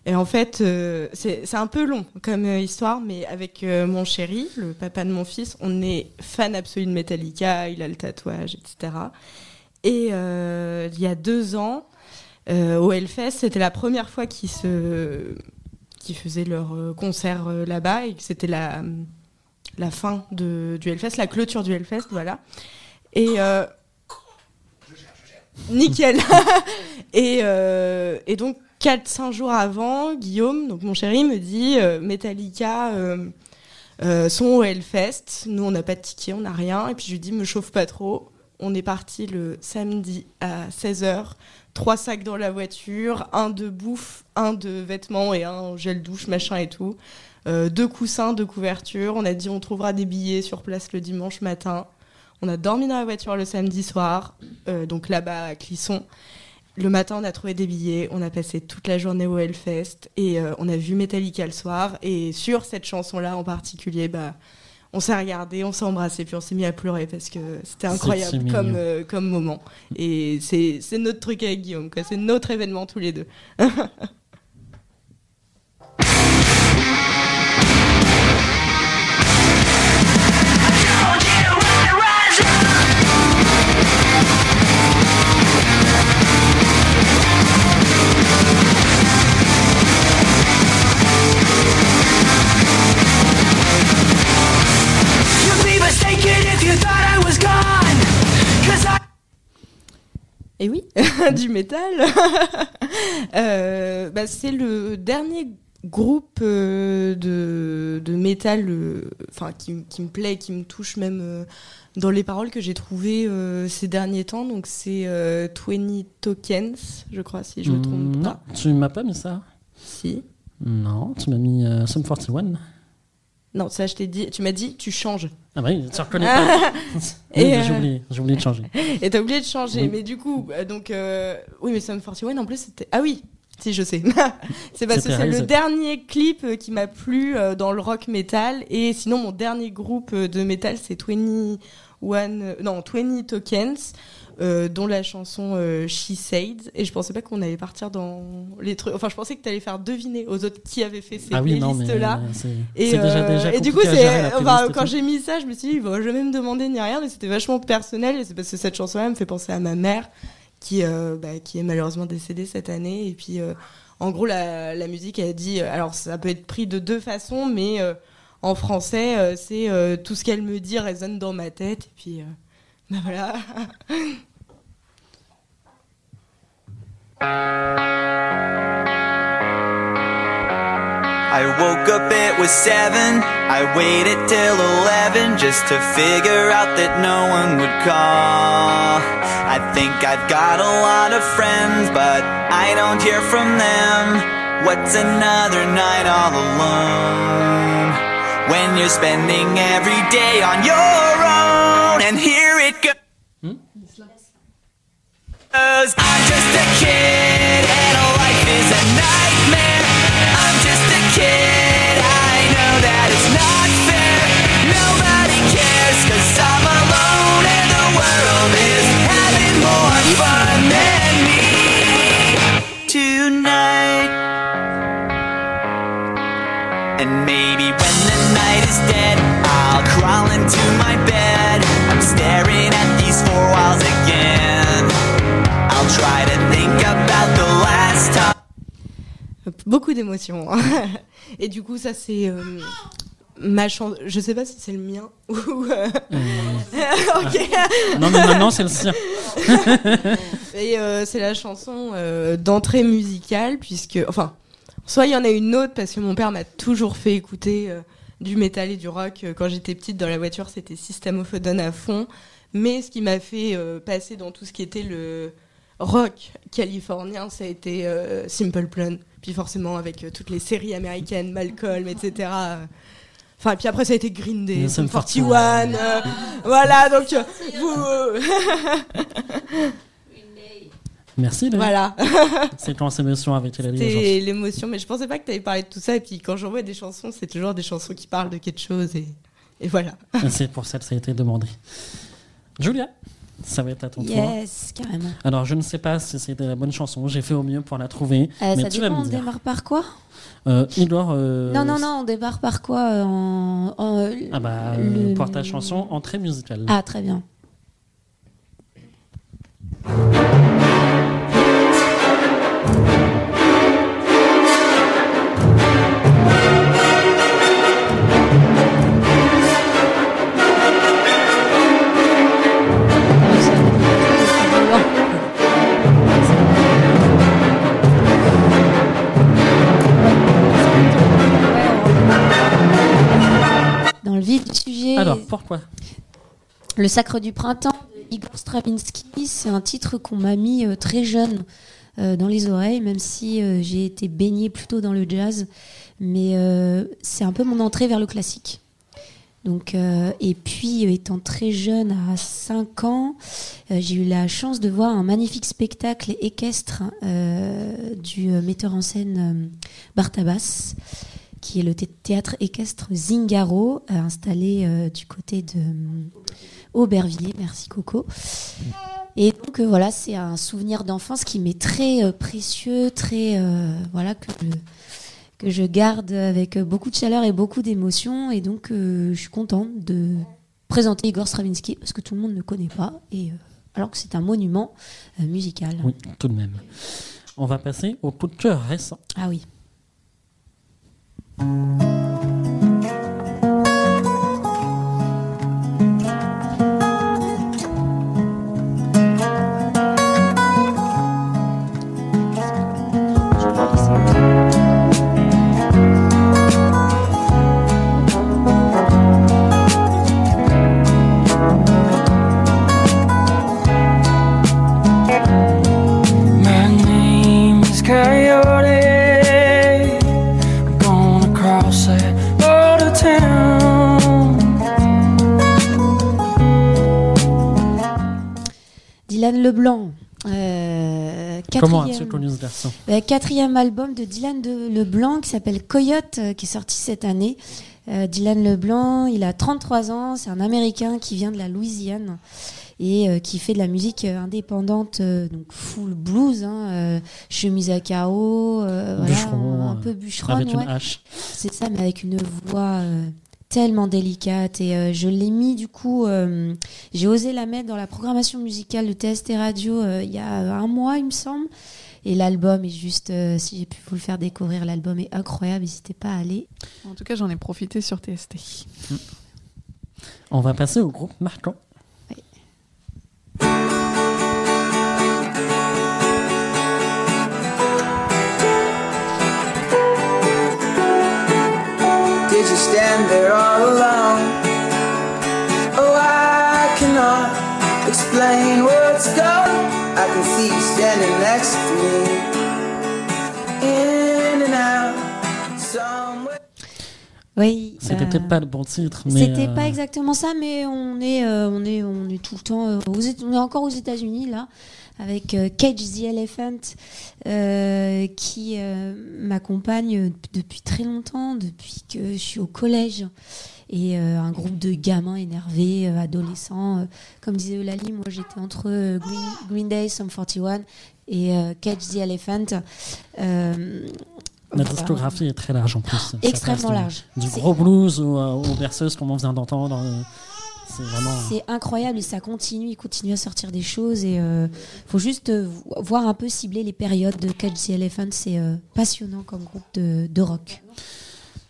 Et en fait, euh, c'est un peu long comme euh, histoire, mais avec euh, mon chéri, le papa de mon fils, on est fan absolu de Metallica, il a le tatouage, etc. Et il y a deux ans, au Hellfest, c'était la première fois qu'ils se faisaient leur concert là-bas et que c'était la la fin de, du Hellfest, la clôture du Hellfest, voilà. Et nickel. et, euh, et donc 4-5 jours avant, Guillaume, mon chéri, me dit euh, Metallica euh, euh, sont Hellfest. Nous, on n'a pas de ticket, on n'a rien. Et puis je lui dis me chauffe pas trop. On est parti le samedi à 16h. Trois sacs dans la voiture, un de bouffe, un de vêtements et un gel douche, machin et tout. Deux coussins, deux couvertures. On a dit on trouvera des billets sur place le dimanche matin. On a dormi dans la voiture le samedi soir, euh, donc là-bas à Clisson. Le matin, on a trouvé des billets. On a passé toute la journée au Hellfest et euh, on a vu Metallica le soir. Et sur cette chanson-là en particulier, bah, on s'est regardé, on s'est embrassé, puis on s'est mis à pleurer parce que c'était incroyable comme, euh, comme moment. Et c'est notre truc avec Guillaume. C'est notre événement tous les deux. du métal. Euh, bah, c'est le dernier groupe euh, de, de métal euh, enfin, qui, qui me plaît, qui me touche même euh, dans les paroles que j'ai trouvées euh, ces derniers temps. Donc c'est euh, 20 Tokens, je crois, si je me trompe Mm, pas. Non, tu m'as pas mis ça. Si. Non, tu m'as mis euh, Sum 41. Non, ça je t'ai dit, tu m'as dit tu changes. Ah bah oui, tu reconnais pas. Oui, j'ai euh, oublié, j'ai oublié de changer. Et t'as oublié de changer, Oui. mais du coup, euh, donc euh, oui, mais Sum 41 en plus c'était ah oui, si je sais. c'est parce que c'est le dernier clip qui m'a plu dans le rock metal et sinon mon dernier groupe de metal c'est 21 euh, non 20 Tokens. Euh, dont la chanson euh, She Said. Et je pensais pas qu'on allait partir dans les trucs. Enfin je pensais que tu allais faire deviner aux autres qui avaient fait ces Ah oui, non, mais, playlists là euh, c'est- et, déjà- déjà et du coup c'est enfin, quand j'ai mis ça je me suis dit bon je vais même demander ni rien mais c'était vachement personnel et c'est parce que cette chanson là me fait penser à ma mère qui bah, qui est malheureusement décédée cette année. Et puis en gros la, la musique elle dit alors ça peut être pris de deux façons mais euh, en français euh, c'est euh, tout ce qu'elle me dit résonne dans ma tête. Et puis bah voilà I woke up, it was seven. I waited till eleven just to figure out that no one would call. I think I've got a lot of friends, but I don't hear from them. What's another night all alone? When you're spending every day on your own, and here it goes. I'm just a kid and life is a nightmare. I'm just a kid. I know that it's not fair. Nobody cares 'cause I'm alone and the world is having more fun than me tonight. And maybe when the night is dead, I'll crawl into my beaucoup d'émotions et du coup ça c'est euh, ma chanson je sais pas si c'est le mien ou euh, ok Non, mais maintenant, c'est le sien. et euh, c'est la chanson euh, d'entrée musicale puisque enfin soit il y en a une autre parce que mon père m'a toujours fait écouter euh, du métal et du rock. Euh, Quand j'étais petite dans la voiture, c'était System of a Down à fond. Mais ce qui m'a fait euh, passer dans tout ce qui était le rock californien, ça a été euh, Simple Plan. Puis forcément avec euh, toutes les séries américaines, Malcolm, etc. euh, Enfin, et puis après ça a été Green Day, Sum Sum 41. euh, voilà, donc euh, vous. Merci. Voilà. Séquence émotion avec Hélène. C'était l'émotion, mais je pensais pas que tu avais parlé de tout ça. Et puis quand j'envoie des chansons, c'est toujours des chansons qui parlent de quelque chose. Et, et voilà. Et C'est pour ça que ça a été demandé. Julia, ça va être à ton tour. Yes, carrément. Alors, je ne sais pas si c'était la bonne chanson. J'ai fait au mieux pour la trouver. Euh, mais ça tu vas dépend, on démarre par quoi Euh, euh, Non, non, non, on démarre par quoi euh, en, en, euh, Ah bah, le- pour ta chanson, entrée musicale. Ah, très bien. Vif du sujet. Alors, pourquoi? Le Sacre du Printemps de Igor Stravinsky, c'est un titre qu'on m'a mis euh, très jeune euh, dans les oreilles, même si euh, j'ai été baignée plutôt dans le jazz. Mais c'est un peu mon entrée vers le classique. Donc, euh, et puis, étant très jeune, à 5 ans, euh, j'ai eu la chance de voir un magnifique spectacle équestre euh, du metteur en scène Bartabas, qui est le thé- théâtre équestre Zingaro, euh, installé euh, du côté de euh, Aubervilliers. Merci Coco. Et donc euh, voilà, c'est un souvenir d'enfance qui m'est très euh, précieux, très voilà que je, que je garde avec beaucoup de chaleur et beaucoup d'émotion. Et donc je suis contente de présenter Igor Stravinsky parce que tout le monde ne connaît pas et alors que c'est un monument musical. Oui, tout de même. On va passer au coup de cœur récent. Ah oui. Thank you. Leblanc. euh, Comment quatrième- Euh, quatrième album de Dylan de Leblanc qui s'appelle Coyote, euh, qui est sorti cette année. Euh, Dylan Leblanc, il a 33 ans, c'est un Américain qui vient de la Louisiane et qui fait de la musique indépendante, donc full blues, hein, chemise à carreaux, voilà, un peu bûcheron, avec une hache. C'est ça, mais avec une voix tellement délicate. Et euh, je l'ai mis, du coup, euh, j'ai osé la mettre dans la programmation musicale de TST Radio euh, il y a un mois, il me semble. Et l'album est juste, euh, si j'ai pu vous le faire découvrir, l'album est incroyable, n'hésitez pas à aller. En tout cas, j'en ai profité sur TST. On va passer au groupe marquant. Did you stand there all alone? Oh, I cannot explain what's going. I can see you standing next to me. In and out, somewhere. Oui. C'était euh, peut-être pas le bon titre, mais. C'était euh, pas exactement ça, mais on est, euh, on est, on est tout le temps, euh, aux on est encore aux États-Unis là, avec euh, Cage the Elephant, euh, qui euh, m'accompagne depuis très longtemps, depuis que je suis au collège. Et euh, un groupe de gamins énervés, euh, adolescents. euh, comme disait Eulalie, moi j'étais entre Green, Green Day, Sum 41 et Cage the Elephant. Voilà. discographie est très large en plus. Extrêmement du- large. Du gros blues aux, aux berceuses, comme on vient d'entendre. Euh, C'est incroyable et ça continue, il continue à sortir des choses et euh, faut juste euh, vo- voir un peu cibler les périodes de Catch the Elephant, c'est euh, passionnant comme groupe de rock.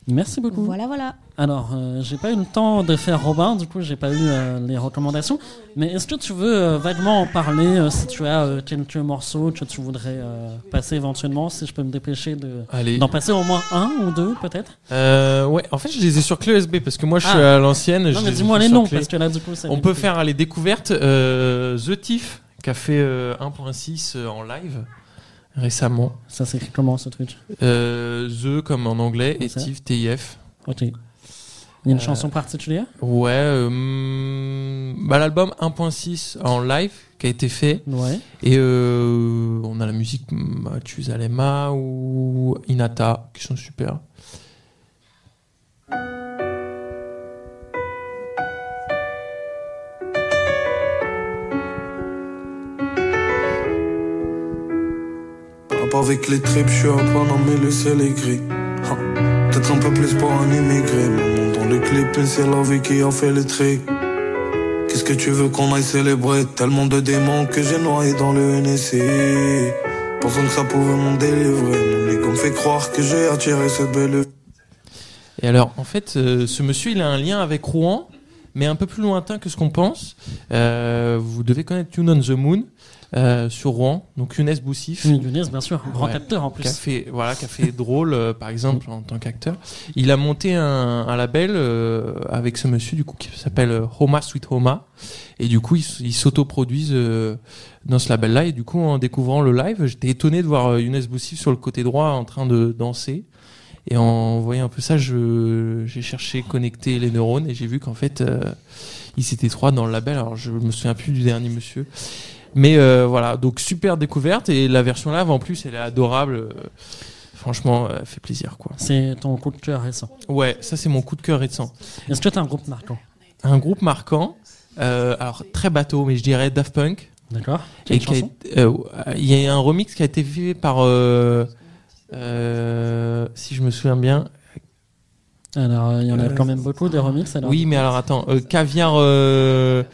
Merci beaucoup. Voilà, voilà. Alors, euh, j'ai pas eu le temps de faire Robin, du coup, j'ai pas eu euh, les recommandations. Mais est-ce que tu veux euh, vaguement en parler euh, si tu as euh, quelques morceaux que tu voudrais euh, passer éventuellement, si je peux me dépêcher de d'en passer au moins un ou deux peut-être? Euh, ouais, en fait, je les ai sur clé USB parce que moi, je suis Ah. à l'ancienne. Non, je mais dis-moi les noms, clé. parce que là, du coup, ça On peut faire les découvertes. Euh, The Tiff, qui a fait euh, 1.6 euh, en live récemment. Ça s'écrit comment ce truc euh, The comme en anglais et ça. Tiff, TIF. Ok. Il y a une Euh, chanson particulière Ouais, euh, bah, l'album 1.6 en live qui a été fait. Ouais. Et on a la musique hmm, Tuzalema ou Inata qui sont super. Avec les tripes, je suis un pendant mais le ciel est gris. Peut-être un peu plus pour un immigré. Maman dans le clip, et c'est la vie qui a fait le tri. Qu'est-ce que tu veux qu'on aille célébrer? Tellement de démons que j'ai noyé dans le NSI. Pensant que ça pouvait m'en délivrer. Mon ego me fait croire que j'ai attiré cette belle Et alors, en fait, euh, ce monsieur, il a un lien avec Rouen, mais un peu plus lointain que ce qu'on pense. Euh, vous devez connaître Tune on the Moon euh, sur Rouen, donc Younes Boussif. Oui, Younes, bien sûr, grand acteur en plus. Qui a fait, voilà, qui a fait drôle, euh, par exemple, en tant qu'acteur. Il a monté un, un label euh, avec ce monsieur, du coup, qui s'appelle euh, Homa Sweet Homa. Et du coup, ils ils s'autoproduisent euh, dans ce label-là. Et du coup, en découvrant le live, j'étais étonné de voir euh, Younes Boussif sur le côté droit en train de danser. Et en voyant un peu ça, je, j'ai cherché connecter les neurones et j'ai vu qu'en fait, euh, ils étaient trois dans le label. Alors, je me souviens plus du dernier monsieur. Mais euh, voilà, donc super découverte. Et la version live, en plus, elle est adorable. Euh, Franchement, elle fait plaisir, quoi. C'est ton coup de cœur récent. Ouais, ça, c'est mon coup de cœur récent. Est-ce que tu as un groupe marquant? Un groupe marquant. euh, alors, très bateau, mais je dirais Daft Punk. D'accord. Euh, Il y a un remix qui a été fait par. euh, euh, si je me souviens bien. Alors, euh, il y en a Euh, quand même beaucoup des remixes. Alors. Oui, mais alors attends, euh, caviar, euh,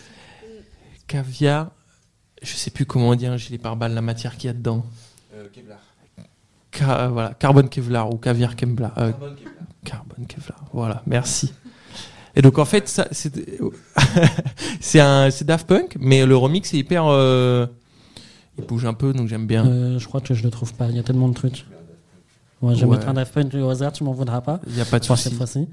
caviar, je sais plus comment on dit un gilet pare-balles, la matière qu'il y a dedans. Ca- euh, voilà, carbone Kevlar ou caviar Kevlar. euh, carbone Kevlar. Voilà, merci. Et donc en fait, ça, c'est c'est un, c'est Daft Punk, mais le remix est hyper, euh, il bouge un peu, donc j'aime bien. Euh, je crois que je le trouve pas. Il y a tellement de trucs. Ouais, je vais Ouais. mettre un Daft Punk au hasard, tu m'en voudras pas. Il y a pas de souci. cette fois-ci.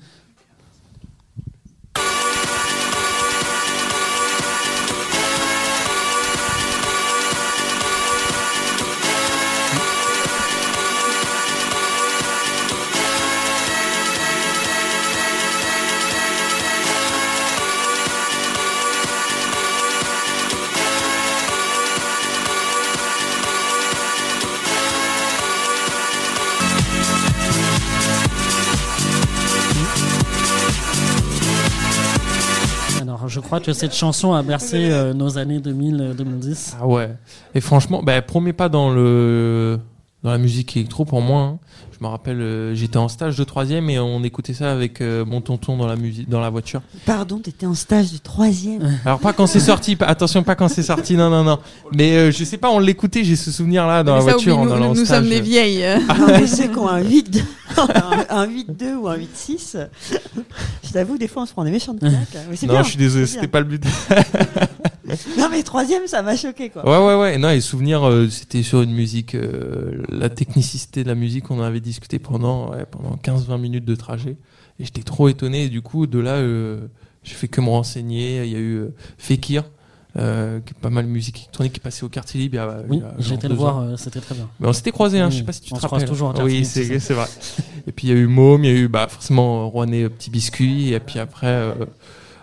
Je crois que cette chanson a bercé euh, nos années 2000-2010. Ah ouais. Et franchement, bah, premier pas dans le dans la musique électro pour moi. hein. Je me rappelle, euh, j'étais en stage de troisième et on écoutait ça avec euh, mon tonton dans la musique, dans la voiture. Pardon, t'étais en stage de troisième. Alors pas quand c'est sorti, attention pas quand c'est sorti, non non non. Mais euh, je sais pas, on l'écoutait, j'ai ce souvenir là dans Mais la ça, voiture en nous- allant au nous stage. sommes des vieilles. Non, mais ceux qui ont un 8 un 8-2 ou un 8-6, je t'avoue, des fois on se prend des méchantes claques. hein. Mais c'est Non, bien, je suis désolé, c'était pas le but. Non, mais troisième, ça m'a choqué quoi. Ouais, ouais, ouais. Non, les souvenirs, euh, c'était sur une musique, euh, la technicité de la musique, on en avait discuté pendant, ouais, pendant 15-20 minutes de trajet. Et j'étais trop étonné. Et du coup, de là, euh, j'ai fait que me renseigner. Il y a eu euh, Fekir, euh, qui est pas mal de musique électronique, qui est passé au quartier libre. a, Oui, j'ai été le voir, euh, c'était très bien. Mais on s'était croisés, hein, je Oui, sais pas si tu on te se croise rappelles. toujours Oui, c'est vrai. et puis il y a eu Môme, il y a eu bah, forcément Rouennais euh, Petit Biscuit. Et puis après, euh,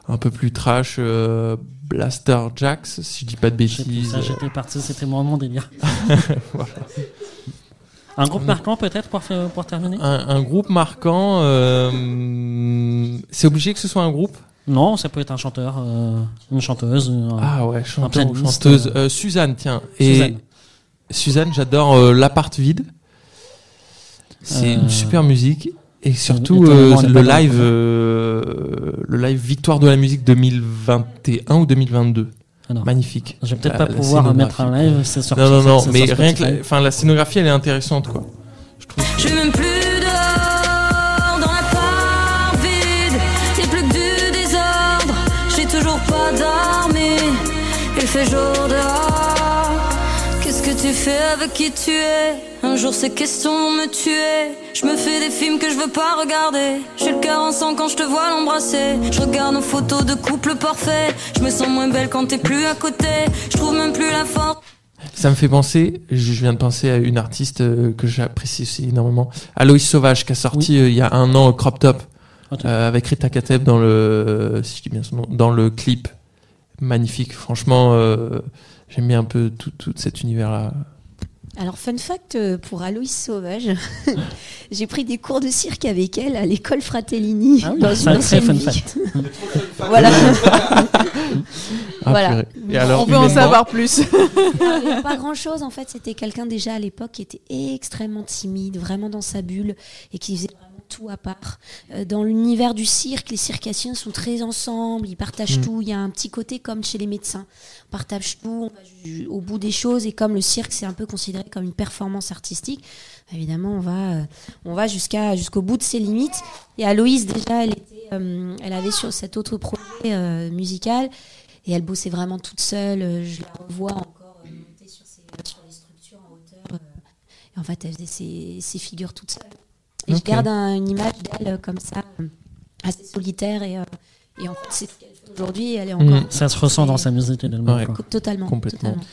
un peu plus trash, euh, Blaster Jax, si je dis pas de bêtises. ça, j'étais parti, c'était moi mon délire. Voilà. Un groupe marquant peut-être pour, terminer? Un, un groupe marquant, euh, c'est obligé que ce soit un groupe? Non, ça peut être un chanteur, euh, une chanteuse. un- Ah ouais, un chanteur ou chanteuse. euh, Euh, Suzanne, tiens. Et Suzanne. Suzanne, j'adore euh, L'appart vide. C'est Euh, une super musique. Et surtout euh, le live, euh, le live Victoire de la musique 2021 ou 2022. Ah Magnifique. Je vais peut-être pas pouvoir euh, mettre un live, c'est sorti. Non, non, non, mais rien que, la, la scénographie, elle est intéressante, quoi. Je trouve. Que... Je même plus dehors dans la part vide. C'est plus que du désordre. J'ai toujours pas d'armée. Il fait jour tu fais avec qui tu es Un jour ces questions vont me tuer. Je me fais des films que je veux pas regarder. J'ai le cœur en sang quand je te vois l'embrasser. Je regarde nos photos de couple parfait. Je me sens moins belle quand t'es plus à côté. Je trouve même plus la force. Ça me fait penser, je viens de penser à une artiste euh, que j'apprécie aussi énormément, Aloïs Sauvage, qui a sorti euh, il y a un an Crop Top, euh, avec Rita Kateb dans le, si je dis bien son nom, dans le clip. Magnifique, franchement, euh, j'aime bien un peu tout, tout cet univers-là. Alors, fun fact euh, pour Aloïs Sauvage, j'ai pris des cours de cirque avec elle à l'école Fratellini Ah oui, dans c'est une un très ancienne fun vie. fact. voilà. Ah, voilà. purée. Et alors, On veut en savoir plus. Il n'y a pas grand chose en fait. C'était quelqu'un déjà à l'époque qui était extrêmement timide, vraiment dans sa bulle et qui faisait tout à part. Euh, dans l'univers du cirque, les circassiens sont très ensemble, ils partagent Mm. tout. Il y a un petit côté comme chez les médecins. On partage tout, on va au bout des choses et comme le cirque c'est un peu considéré comme une performance artistique, évidemment on va, euh, on va jusqu'à jusqu'au bout de ses limites. Et Aloïse déjà, elle était, euh, elle avait sur cet autre projet euh, musical et elle bossait vraiment toute seule. Je la revois encore monter sur, ses, sur les structures en hauteur. et en fait, elle faisait ses, ses figures toute seule. Et je garde un- une image d'elle euh, comme ça, euh, assez solitaire. Et, euh, et en fait, c'est ce qu'elle fait aujourd'hui. Elle est encore. Mm. Ça se ressent dans sa musique également. Ouais. quoi. Totalement. Complètement. totalement.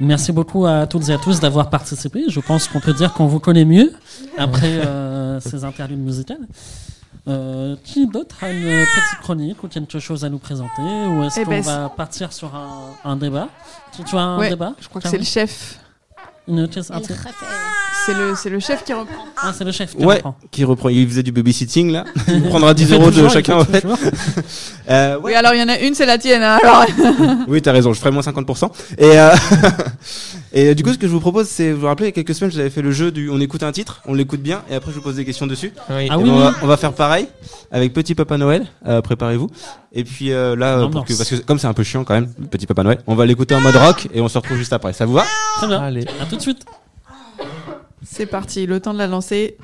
Merci beaucoup à toutes et à tous d'avoir participé. Je pense qu'on peut dire qu'on vous connaît mieux après euh, ces interludes musicales. Euh, qui d'autre a une petite chronique ou quelque chose à nous présenter ou est-ce Eh qu'on ben, va partir sur un, un débat? Tu, tu as un Ouais, débat Je crois que c'est le chef. Une, un C'est le, c'est le chef qui reprend. Ah, c'est le chef qui Ouais, reprend. qui reprend. Il faisait du babysitting là. Il prendra 10 euros de chacun en fait. Euh, Oui, alors il y en a une, c'est la tienne. hein, alors. oui, t'as raison, je ferai moins 50%. Et, euh, et euh, du coup, ce que je vous propose, c'est, vous vous rappelez, il y a quelques semaines, je vous avais fait le jeu du on écoute un titre, on l'écoute bien, et après je vous pose des questions dessus. Oui. Ah ben, oui, on, va, on va faire pareil avec Petit Papa Noël, euh, préparez-vous. Et puis euh, là, pour L'ambiance. que, parce que comme c'est un peu chiant quand même, Petit Papa Noël, on va l'écouter en mode rock et on se retrouve juste après. Ça vous va? Très bien. Allez. À tout de suite. C'est parti, le temps de la lancer.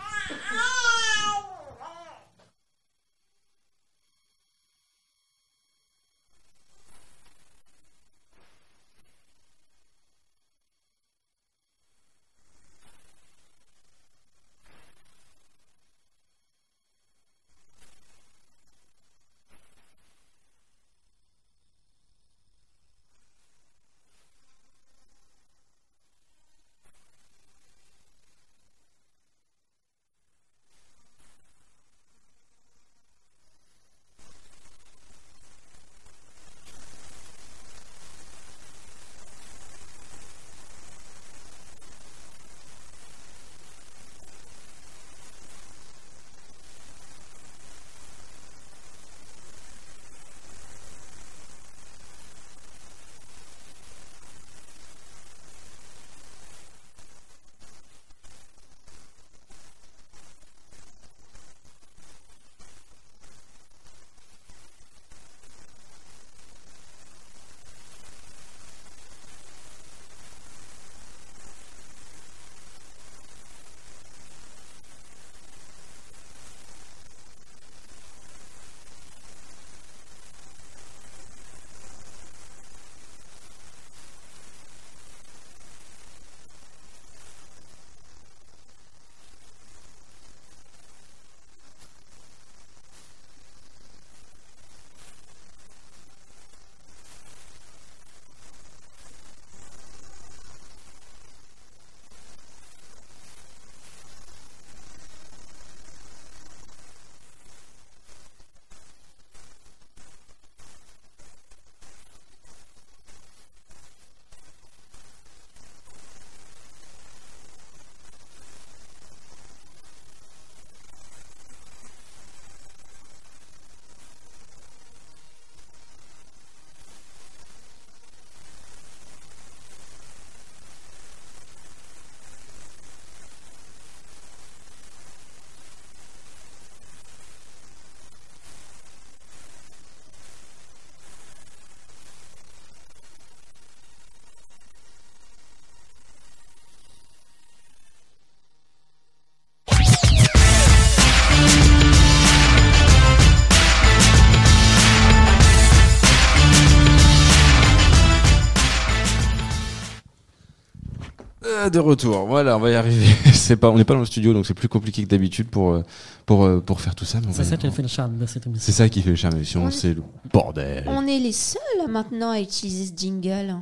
De retour, voilà, on va y arriver. C'est pas, on n'est pas dans le studio, donc c'est plus compliqué que d'habitude pour, euh, pour, euh, pour faire tout ça. C'est ça qui fait le charme de cette émission. C'est ça qui fait le charme de l'émission, c'est le bordel. On est les seuls maintenant à utiliser ce jingle.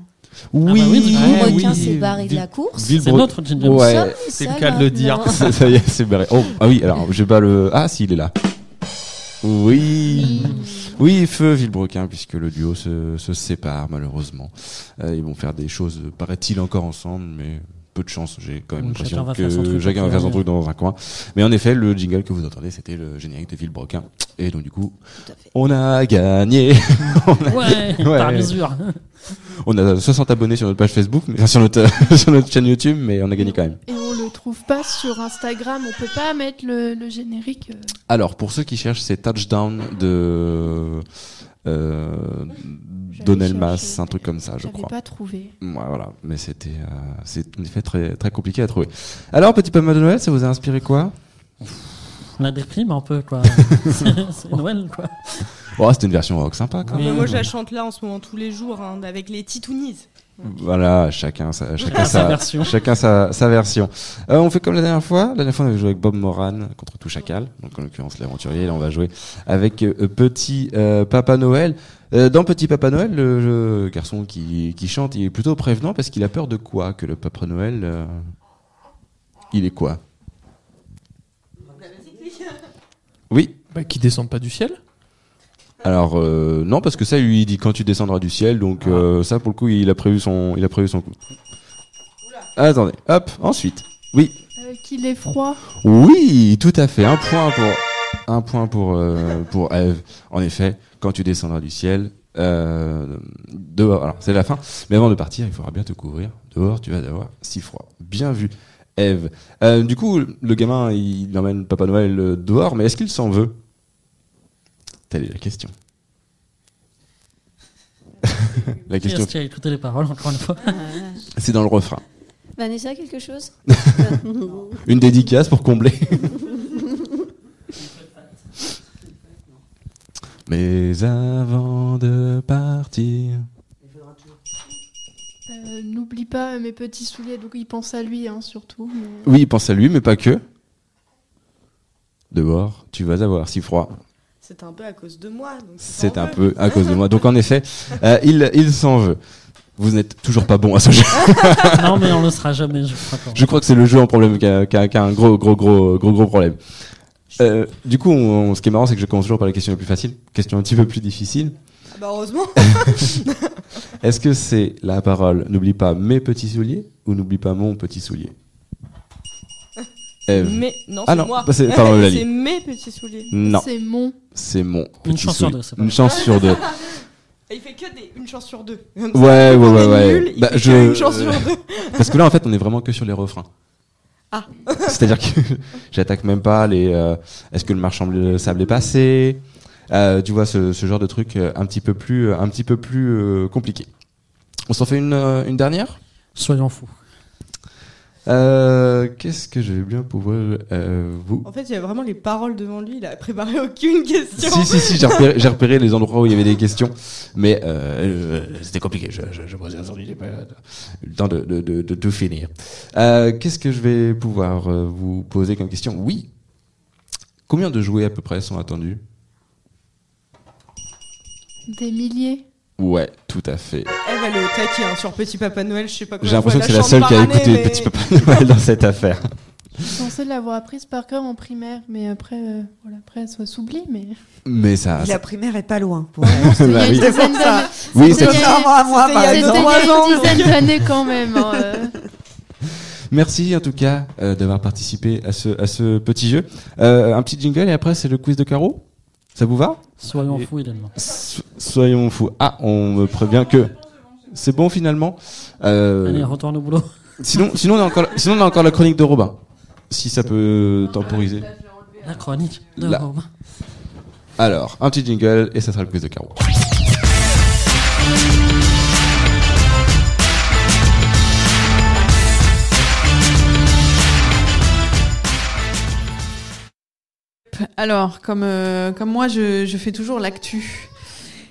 Oui, Ah bah oui, du coup, Le requin oui, s'est barré de la course. C'est Bro- notre jingle. Ouais. C'est le cas de le dire. ça y est, c'est barré. Oh, ah oui, alors, j'ai pas le. Ah, si, il est là. Oui. Oui, feu Villebrequin, puisque le duo se, se sépare, malheureusement. Euh, ils vont faire des choses, paraît-il, encore ensemble, mais peu de chance. J'ai quand même Oui, l'impression que truc chacun va faire son truc dans un coin. Mais en effet, le jingle que vous entendez, c'était le générique de Villebrequin. Et donc, du coup, on a gagné. On a- Ouais, Ouais. par mesure. On a 60 abonnés sur notre page Facebook, mais, enfin, sur notre, sur notre chaîne YouTube, mais on a gagné quand même. Et on le trouve pas sur Instagram, on peut pas mettre le, le générique. euh. Alors, pour ceux qui cherchent, c'est Touchdown de euh, Donnell Mass, un truc comme ça, je crois. pas trouvé. Ouais, voilà, mais c'était, euh, c'est en effet très, très compliqué à trouver. Alors, petit pomme de Noël, ça vous a inspiré quoi? La déprime un peu, quoi. C'est c'est Noël, quoi. Oh, c'était une version rock sympa, quand Mais même. moi, je la chante là en ce moment tous les jours hein, avec les Titounis. Voilà, chacun sa, chacun Chacun sa sa, version. chacun sa, sa version. Euh, on fait comme la dernière fois. La dernière fois, on avait joué avec Bob Moran contre tout chacal. Donc, en l'occurrence, l'aventurier. Là, on va jouer avec euh, Petit euh, Papa Noël. Euh, dans Petit Papa Noël, le, le garçon qui, qui chante, il est plutôt prévenant parce qu'il a peur de quoi Que le Papa Noël, euh, il est quoi? Oui. Bah, qui descendent pas du ciel? Alors euh, non, parce que ça, lui, il dit quand tu descendras du ciel. Donc euh, ça, pour le coup, il a prévu son, il a prévu son coup. Attendez, hop, ensuite. Oui. Euh, Qu'il est froid. Oui, tout à fait. Un point pour un point pour euh, pour Eve. En effet, quand tu descendras du ciel, euh, dehors. Alors c'est la fin. Mais avant de partir, il faudra bien te couvrir. Dehors, tu vas avoir si froid. Bien vu, Eve. Euh, du coup, le gamin, il emmène Papa Noël dehors, mais est-ce qu'il s'en veut? Telle est la question. la question, est-ce qui a écouté les paroles, encore une fois c'est dans le refrain. Vanessa, quelque chose Une dédicace pour combler. Mais avant de partir. Euh, N'oublie pas mes petits souliers, donc il pense à lui hein, surtout. mais- Oui, pense à lui, mais pas que. Dehors, tu vas avoir si froid. C'est un peu à cause de moi. C'est un peu à cause de moi. Donc en effet, euh, il, il s'en veut. Vous n'êtes toujours pas bon à ce jeu. Non, mais on ne le sera jamais, je crois. Je que c'est le jeu en problème qui a, qui a- qui a un gros, gros, gros, gros, gros problème. Euh, du coup, on- ce qui est marrant, c'est que je commence toujours par les questions les plus faciles, questions un petit peu plus difficiles. Ah Bah heureusement. Est-ce que c'est la parole N'oublie pas mes petits souliers ou n'oublie pas mon petit soulier Ève. Mais non, ah c'est moi. bah, c'est mes petits souliers. Non, C'est mon. C'est mon. Une petit chance sur deux, c'est pas Une chance sur deux. Il fait que des une chance sur deux. Ouais, ouais, ouais, ouais. nul, Bah, je- une chance sur deux. Parce que là, en fait, on est vraiment que sur les refrains. Ah. C'est-à-dire que j'attaque même pas les. euh, Est-ce que le marchand de sable est passé? Euh, Tu vois ce, ce genre de truc euh, un petit peu plus, un petit peu plus euh, compliqué. On s'en fait une, euh, une dernière? Soyons fous. Euh, Qu'est-ce que je vais bien pouvoir euh, vous En fait, il y a vraiment les paroles devant lui. Il a préparé aucune question. Si, si, si, j'ai repéré, les endroits où il y avait des questions, mais euh, c'était compliqué. Je, je, je me suis attendu, j'ai pas eu le temps de, de, de, de tout finir. Euh, Qu'est-ce que je vais pouvoir euh, vous poser comme question? Oui. Combien de jouets à peu près sont attendus? Des milliers. Ouais, tout à fait. Elle au taquet hein, sur Petit Papa Noël. Je sais pas quoi. J'ai l'impression que c'est la seule qui a écouté Petit Papa Noël dans cette affaire. Je suis censée l'avoir apprise par cœur en primaire, mais après, euh, voilà, après ça s'oublie. Mais Mais ça. La primaire est pas loin. Pour... Bah il y a oui. dizaine d'années. Oui, c'est- à moi, par il y a- exemple. c'était une dizaine d'années quand même. hein, euh. Merci en tout cas euh, d'avoir participé à ce, à ce petit jeu. Euh, un petit jingle et après c'est le quiz de Caro. Ça vous va? Soyons Et- fous, également. So- soyons fous. Ah, on me prévient que c'est bon finalement. Euh, Allez, retourne au boulot. sinon, sinon on a encore, sinon on a encore la chronique de Robin. Si ça peut temporiser. La chronique de Là. Romain. Alors, un petit jingle et ça sera le quiz de Caro. Alors, comme, euh, comme moi, je, je fais toujours l'actu.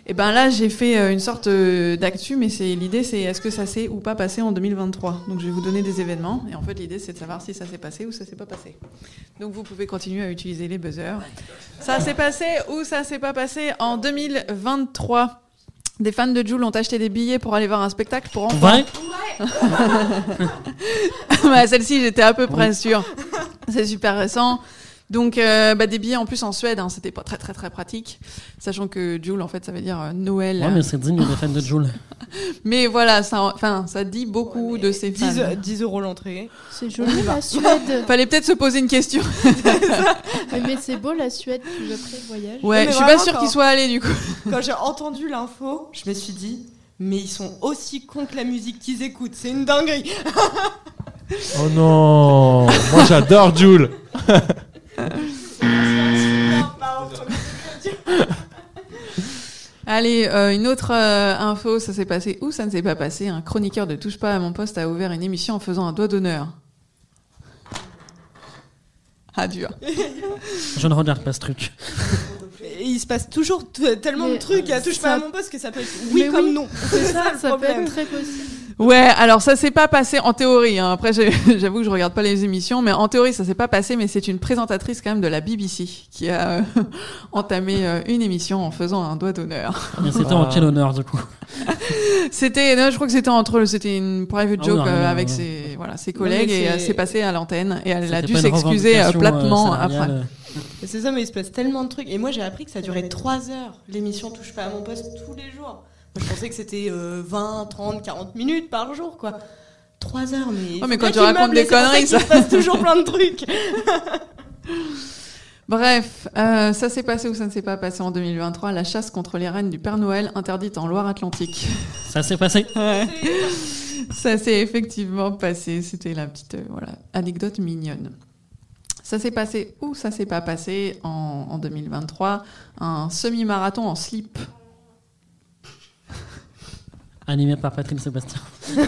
Et ben là, j'ai fait euh, une sorte euh, d'actu, mais c'est l'idée, c'est est-ce que ça s'est ou pas passé en 2023. Donc je vais vous donner des événements, et en fait l'idée c'est de savoir si ça s'est passé ou ça s'est pas passé. Donc vous pouvez continuer à utiliser les buzzers. Ça s'est passé ou ça s'est pas passé en 2023. Des fans de Jules ont acheté des billets pour aller voir un spectacle pour enfants. Ouais. Bah, Celle-ci, j'étais à peu près sûre. C'est super récent. Donc, euh, bah, des billets en plus en Suède, hein, c'était pas très très très pratique. Sachant que Jules, en fait, ça veut dire euh, Noël. Ouais, mais c'est digne des fans de Jules. Mais voilà, ça, enfin, ça dit beaucoup de ses fans. 10, 10 euros l'entrée. C'est joli la Suède. Fallait peut-être se poser une question. Mais c'est beau la Suède puis après le voyage. Ouais, je suis pas sûre quand- qu'il soit allé du coup. Quand j'ai entendu l'info, je me suis dit, mais ils sont aussi cons que la musique qu'ils écoutent. C'est une dinguerie. Oh non Moi j'adore Jules Allez, euh, une autre euh, info, ça s'est passé ou ça ne s'est pas passé. Un chroniqueur de Touche pas à mon poste a ouvert une émission en faisant un doigt d'honneur. Ah dur. Je ne regarde pas ce truc. Il se passe toujours tellement de trucs à euh, touche ça- pas à mon poste que ça peut être oui Mais comme oui, non. C'est ça, le ça peut problème. être très possible. Ouais, alors ça s'est pas passé en théorie. hein. Après, j'avoue que je regarde pas les émissions, mais en théorie, ça s'est pas passé. Mais c'est une présentatrice quand même de la BBC qui a euh, entamé euh, une émission en faisant un doigt d'honneur. Mais c'était en quel honneur du coup? C'était, non, je crois que c'était entre, c'était une private Ah oui, joke non, euh, non, avec non. ses, voilà, ses collègues et c'est- elle s'est passée à l'antenne et elle a dû s'excuser platement euh, après. C'est ça, mais il se passe tellement de trucs. Et moi, j'ai appris que ça durait 3 heures. L'émission touche pas à mon poste tous les jours. Moi, je pensais que c'était euh, 20, 30, 40 minutes par jour, quoi. 3 heures, mais. Ouais, mais quand tu racontes des ça conneries, ça- se passe toujours plein de trucs. Bref, euh, ça s'est passé ou ça ne s'est pas passé en 2023. La chasse contre les reines du Père Noël interdite en Loire-Atlantique. Ça s'est passé. Ouais. Ça s'est effectivement passé. C'était la petite euh, voilà, anecdote mignonne. Ça s'est passé ou ça s'est pas passé en, en 2023. Un semi-marathon en slip. Animé par Patrick Sébastien.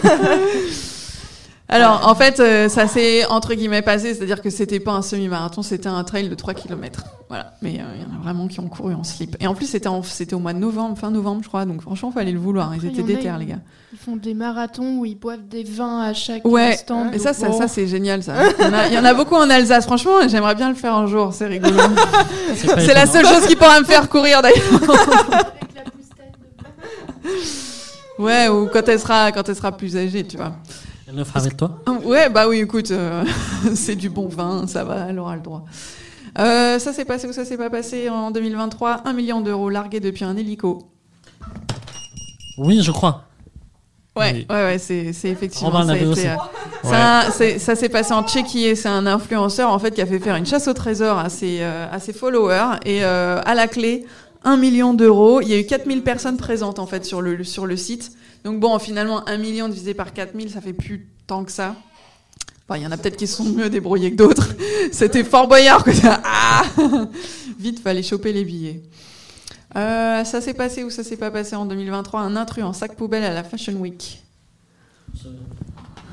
Alors, en fait, euh, ça s'est entre guillemets passé, c'est-à-dire que c'était pas un semi-marathon, c'était un trail de 3 km. Voilà. Mais euh, il y en a vraiment qui ont couru en slip. Et en plus, c'était au mois de novembre, fin novembre, je crois. Donc, franchement, fallait le vouloir. Ils étaient déter, les gars. Ils font des marathons où ils boivent des vins à chaque Ouais, instant. et ça, ça, ça c'est génial, ça. Il y, en a, il y en a beaucoup en Alsace. Franchement, j'aimerais bien le faire un jour. C'est rigolo. c'est la seule chose qui pourra me faire courir, d'ailleurs. Ouais, ou quand elle sera, quand elle sera plus âgée, tu vois. Elle le fera avec toi? Ouais, bah oui, écoute, euh, c'est du bon vin, ça va, elle aura le droit. Euh, ça s'est passé ou ça s'est pas passé en 2023 Un million d'euros largués depuis un hélico. Oui, je crois. Ouais, Oui. ouais, ouais, c'est, c'est effectivement. Ça, été, aussi. euh, Ouais. un- ça s'est passé en Tchéquie et c'est un influenceur en fait qui a fait faire une chasse au trésor à ses, à ses followers et à la clé un million d'euros. Il y a eu 4000 personnes présentes en fait sur le, sur le site. Donc bon, finalement, un million divisé par 4000, ça fait plus tant que ça. Enfin, il y en a peut-être qui se sont mieux débrouillés que d'autres. C'était Fort Boyard que ça. Ah Vite, fallait choper les billets. Euh, ça s'est passé ou ça s'est pas passé en 2023 Un intrus en sac poubelle à la Fashion Week.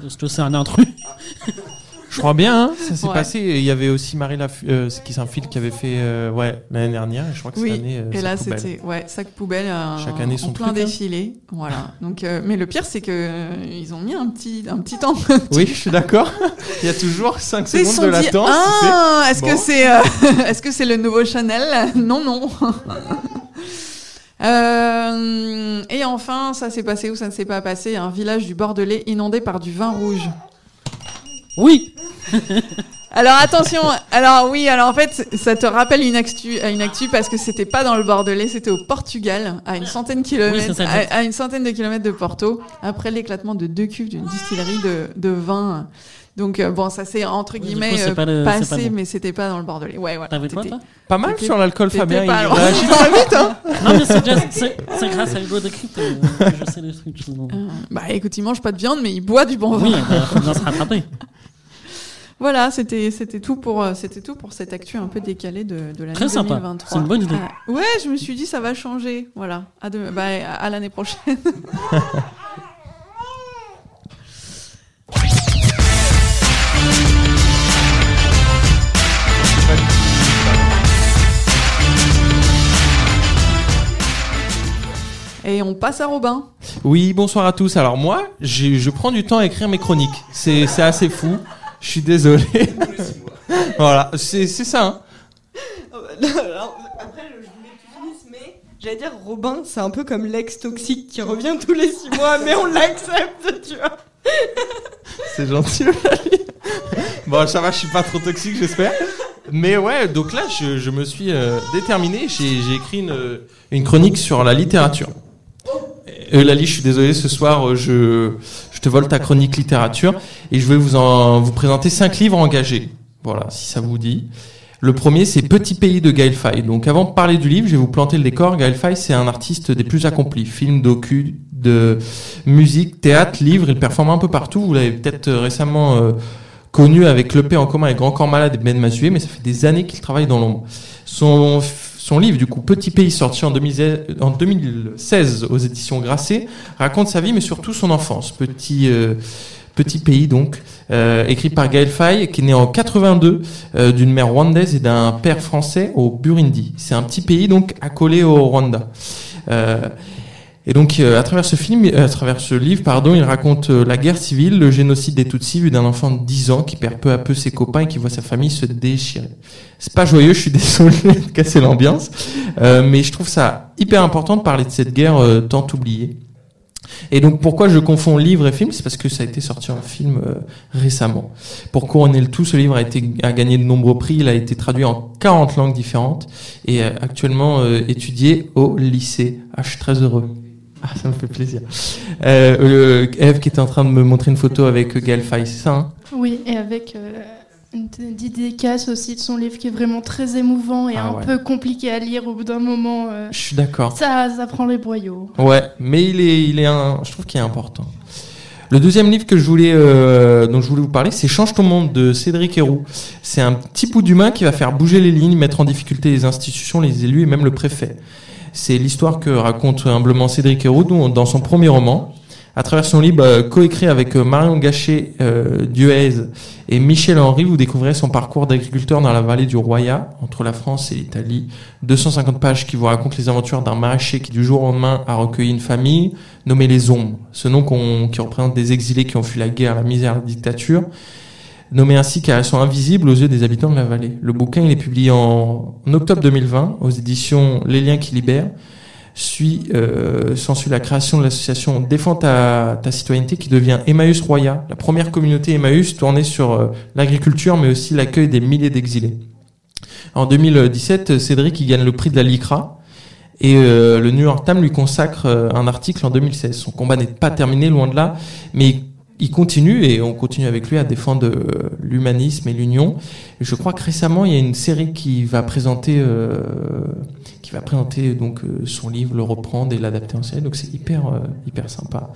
Est-ce que c'est un intrus? Je crois bien, hein, ça s'est Ouais. passé. Il y avait aussi Marie Laf euh, qui s'infile qui avait fait euh, ouais, l'année dernière. Et je crois que Oui, cette année. euh, et sac là poubelle. c'était ouais sac poubelle euh, Chaque année en son plein truc, hein. défilé, voilà. Donc euh, mais le pire c'est que euh, ils ont mis un petit un petit temps. Oui, je suis d'accord. Il y a toujours 5 Ils se secondes sont de latence. ah, est-ce Bon. que c'est euh, est-ce que c'est le nouveau Chanel? Non non. Euh, et enfin, ça s'est passé ou ça ne s'est pas passé? Un village du Bordelais inondé par du vin rouge. Oui. Alors attention, alors oui, alors en fait, ça te rappelle une actu, une actu parce que c'était pas dans le Bordelais, c'était au Portugal, à une centaine de kilomètres, Oui, c'est ça, à, exact. à une centaine de kilomètres de Porto, après l'éclatement de deux cuves d'une distillerie de, de vin. Donc euh, bon, ça s'est entre guillemets coup, c'est euh, pas le- c'est passé, pas bon. mais c'était pas dans le Bordelais. Ouais, voilà. T'avais quoi, toi? Pas mal sur l'alcool, Fabien. Il réagit très vite, hein. Non, mais c'est déjà- c'est c'est grâce à Hugo de Crypte euh, que je sais les trucs. Bah écoute, il mange pas de viande, mais il boit du bon Oui, vin. bah, faut bien se rattraper. Voilà, c'était c'était tout pour euh, c'était tout pour cette actu un peu décalée de, de l'année Très sympa. 2023. C'est une bonne idée. Ah, ouais, je me suis dit ça va changer. Voilà, à, de- bah, à, à l'année prochaine. passe à Robin. Oui, bonsoir à tous. Alors moi, je prends du temps à écrire mes chroniques. C'est c'est assez fou. Je suis désolé. voilà, c'est c'est ça. hein. Alors, après, je voulais que tu finisses, mais j'allais dire, Robin, c'est un peu comme l'ex toxique qui revient tous les six mois, mais on l'accepte, tu vois. C'est gentil. Eulalie. bon, ça va, je suis pas trop toxique, j'espère. Mais ouais, donc là, je, je me suis euh, déterminé. J'ai j'ai écrit une, une chronique sur la littérature. Eulalie, je suis désolé, ce soir, euh, je, je te vole ta chronique littérature et je vais vous en vous présenter cinq livres engagés. Voilà, si ça vous dit. Le premier, c'est Petit pays de Gaël Faye. Donc, avant de parler du livre, je vais vous planter le décor. Gaël Faye, c'est un artiste des plus accomplis. Film, docu, de musique, théâtre, livre. Il performe un peu partout. Vous l'avez peut-être euh, récemment euh, connu avec l'EP en commun avec Grand Corps Malade et Ben Mazué, mais ça fait des années qu'il travaille dans l'ombre. Son, son livre, du coup, Petit pays, sorti en 2016, en 2016 aux éditions Grasset, raconte sa vie, mais surtout son enfance. Petit, euh, petit pays, donc, euh, écrit par Gaël Faye, qui est né en 82 euh, d'une mère rwandaise et d'un père français au Burundi. C'est un petit pays, donc, accolé au Rwanda. Et donc, euh, à travers ce film, euh, à travers ce livre, pardon, il raconte euh, la guerre civile, le génocide des Tutsis, vu d'un enfant de 10 ans qui perd peu à peu ses copains et qui voit sa famille se déchirer. C'est pas joyeux, je suis désolé de casser l'ambiance, euh, mais je trouve ça hyper important de parler de cette guerre euh, tant oubliée. Et donc, pourquoi je confonds livre et film? C'est parce que ça a été sorti en film euh, récemment. Pour couronner le tout, ce livre a, été, a gagné de nombreux prix. Il a été traduit en 40 langues différentes et actuellement étudié au lycée. Ah, je suis très heureux. Ah, ça me fait plaisir. Euh, Eve qui était en train de me montrer une photo avec Gaël c'est ça hein Oui, et avec euh, une d- dédicace aussi de son livre qui est vraiment très émouvant et Ah un ouais. peu compliqué à lire au bout d'un moment. euh, Je suis d'accord. Ça, ça prend les boyaux. Ouais, mais il est, il est un, je trouve qu'il est important. Le deuxième livre que je voulais, euh, dont je voulais vous parler, c'est Change ton monde de Cédric Héroux. C'est un petit bout d'humain qui va faire bouger les lignes, mettre en difficulté les institutions, les élus et même le préfet. C'est l'histoire que raconte humblement Cédric Héroux dans son premier roman. À travers son livre euh, coécrit avec euh, Marion Gachet, euh, Duez et Michel Henry, vous découvrirez son parcours d'agriculteur dans la vallée du Roya, entre la France et l'Italie. 250 pages qui vous racontent les aventures d'un maraîcher qui du jour au lendemain a recueilli une famille nommée les Ombres. Ce nom qui représente des exilés qui ont fui la guerre, la misère, la dictature. Nommé ainsi car elles sont invisibles aux yeux des habitants de la vallée. Le bouquin il est publié en, octobre 2020 aux éditions Les Liens qui libèrent suit, euh, s'ensuit la création de l'association Défends ta, citoyenneté qui devient Emmaüs Roya, la première communauté Emmaüs tournée sur euh, l'agriculture mais aussi l'accueil des milliers d'exilés. En 2017, Cédric il gagne le prix de la LICRA et euh, le New York Times lui consacre euh, un article en 2016. Son combat n'est pas terminé, loin de là, mais il continue et on continue avec lui à défendre euh, l'humanisme et l'union. Je crois que récemment il y a une série qui va présenter, euh, qui va présenter donc euh, son livre, le reprendre et l'adapter en série. Donc c'est hyper euh, hyper sympa.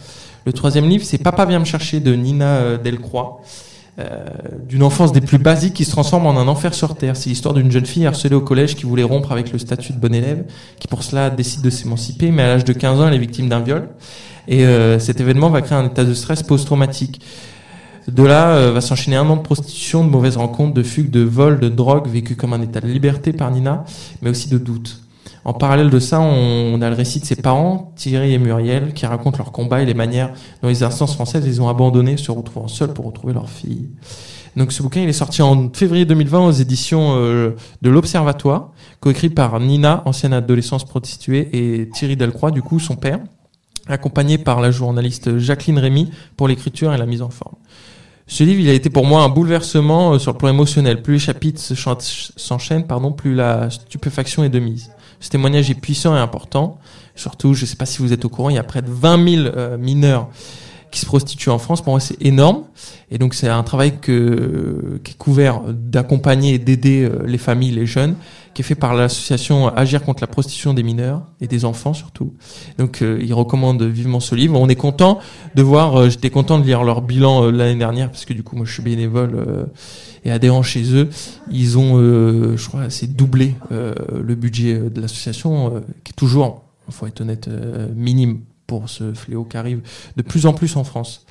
Le troisième livre, c'est Papa vient me chercher de Nina Delcroix. Euh, d'une enfance des plus basiques qui se transforme en un enfer sur terre. C'est l'histoire d'une jeune fille harcelée au collège qui voulait rompre avec le statut de bon élève, qui pour cela décide de s'émanciper, mais à l'âge de 15 ans, elle est victime d'un viol. Et euh, cet événement va créer un état de stress post-traumatique. De là euh, va s'enchaîner un an de prostitution, de mauvaises rencontres, de fugues, de vols, de drogue, vécu comme un état de liberté par Nina, mais aussi de doute. En parallèle de ça, on, on a le récit de ses parents, Thierry et Muriel, qui racontent leur combat et les manières dont les instances françaises les ont abandonnés, se retrouvant seuls pour retrouver leur fille. Donc ce bouquin, il est sorti en février 2020 aux éditions euh, de l'Observatoire, coécrit par Nina, ancienne adolescence prostituée, et Thierry Delcroix, du coup son père, accompagné par la journaliste Jacqueline Rémy pour l'écriture et la mise en forme. Ce livre, il a été pour moi un bouleversement euh, sur le plan émotionnel. Plus les chapitres s'enchaînent, pardon, plus la stupéfaction est de mise. Ce témoignage est puissant et important. Surtout, je ne sais pas si vous êtes au courant, il y a près de 20 000 euh, mineurs qui se prostituent en France. Pour moi, c'est énorme. Et donc, c'est un travail qui est couvert d'accompagner et d'aider euh, les familles, les jeunes, qui est fait par l'association Agir contre la prostitution des mineurs et des enfants surtout. Donc, euh, ils recommandent vivement ce livre. On est content de voir, euh, j'étais content de lire leur bilan euh, l'année dernière, parce que du coup, moi, je suis bénévole euh, et adhérent chez eux. Ils ont, euh, je crois, c'est doublé le budget de l'association, qui est toujours, faut être honnête, minime pour ce fléau qui arrive de plus en plus en France.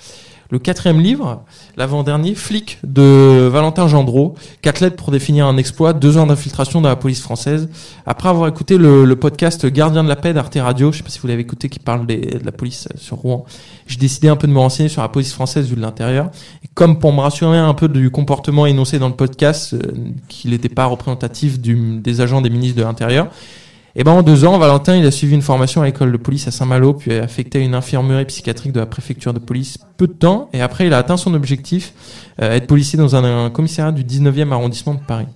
Le quatrième livre, l'avant-dernier, Flic de Valentin Gendreau, quatre lettres pour définir un exploit, deux ans d'infiltration dans la police française. Après avoir écouté le, podcast Gardien de la paix d'Arte Radio, je sais pas si vous l'avez écouté, qui parle de la police sur Rouen, j'ai décidé un peu de me renseigner sur la police française vue de l'intérieur. Comme pour me rassurer un peu du comportement énoncé dans le podcast, euh, qu'il n'était pas représentatif des agents des ministres de l'Intérieur, et ben en deux ans, Valentin, il a suivi une formation à l'école de police à Saint-Malo, puis est affecté une infirmerie psychiatrique de la préfecture de police peu de temps, et après il a atteint son objectif, euh, être policier dans un, commissariat du 19e arrondissement de Paris.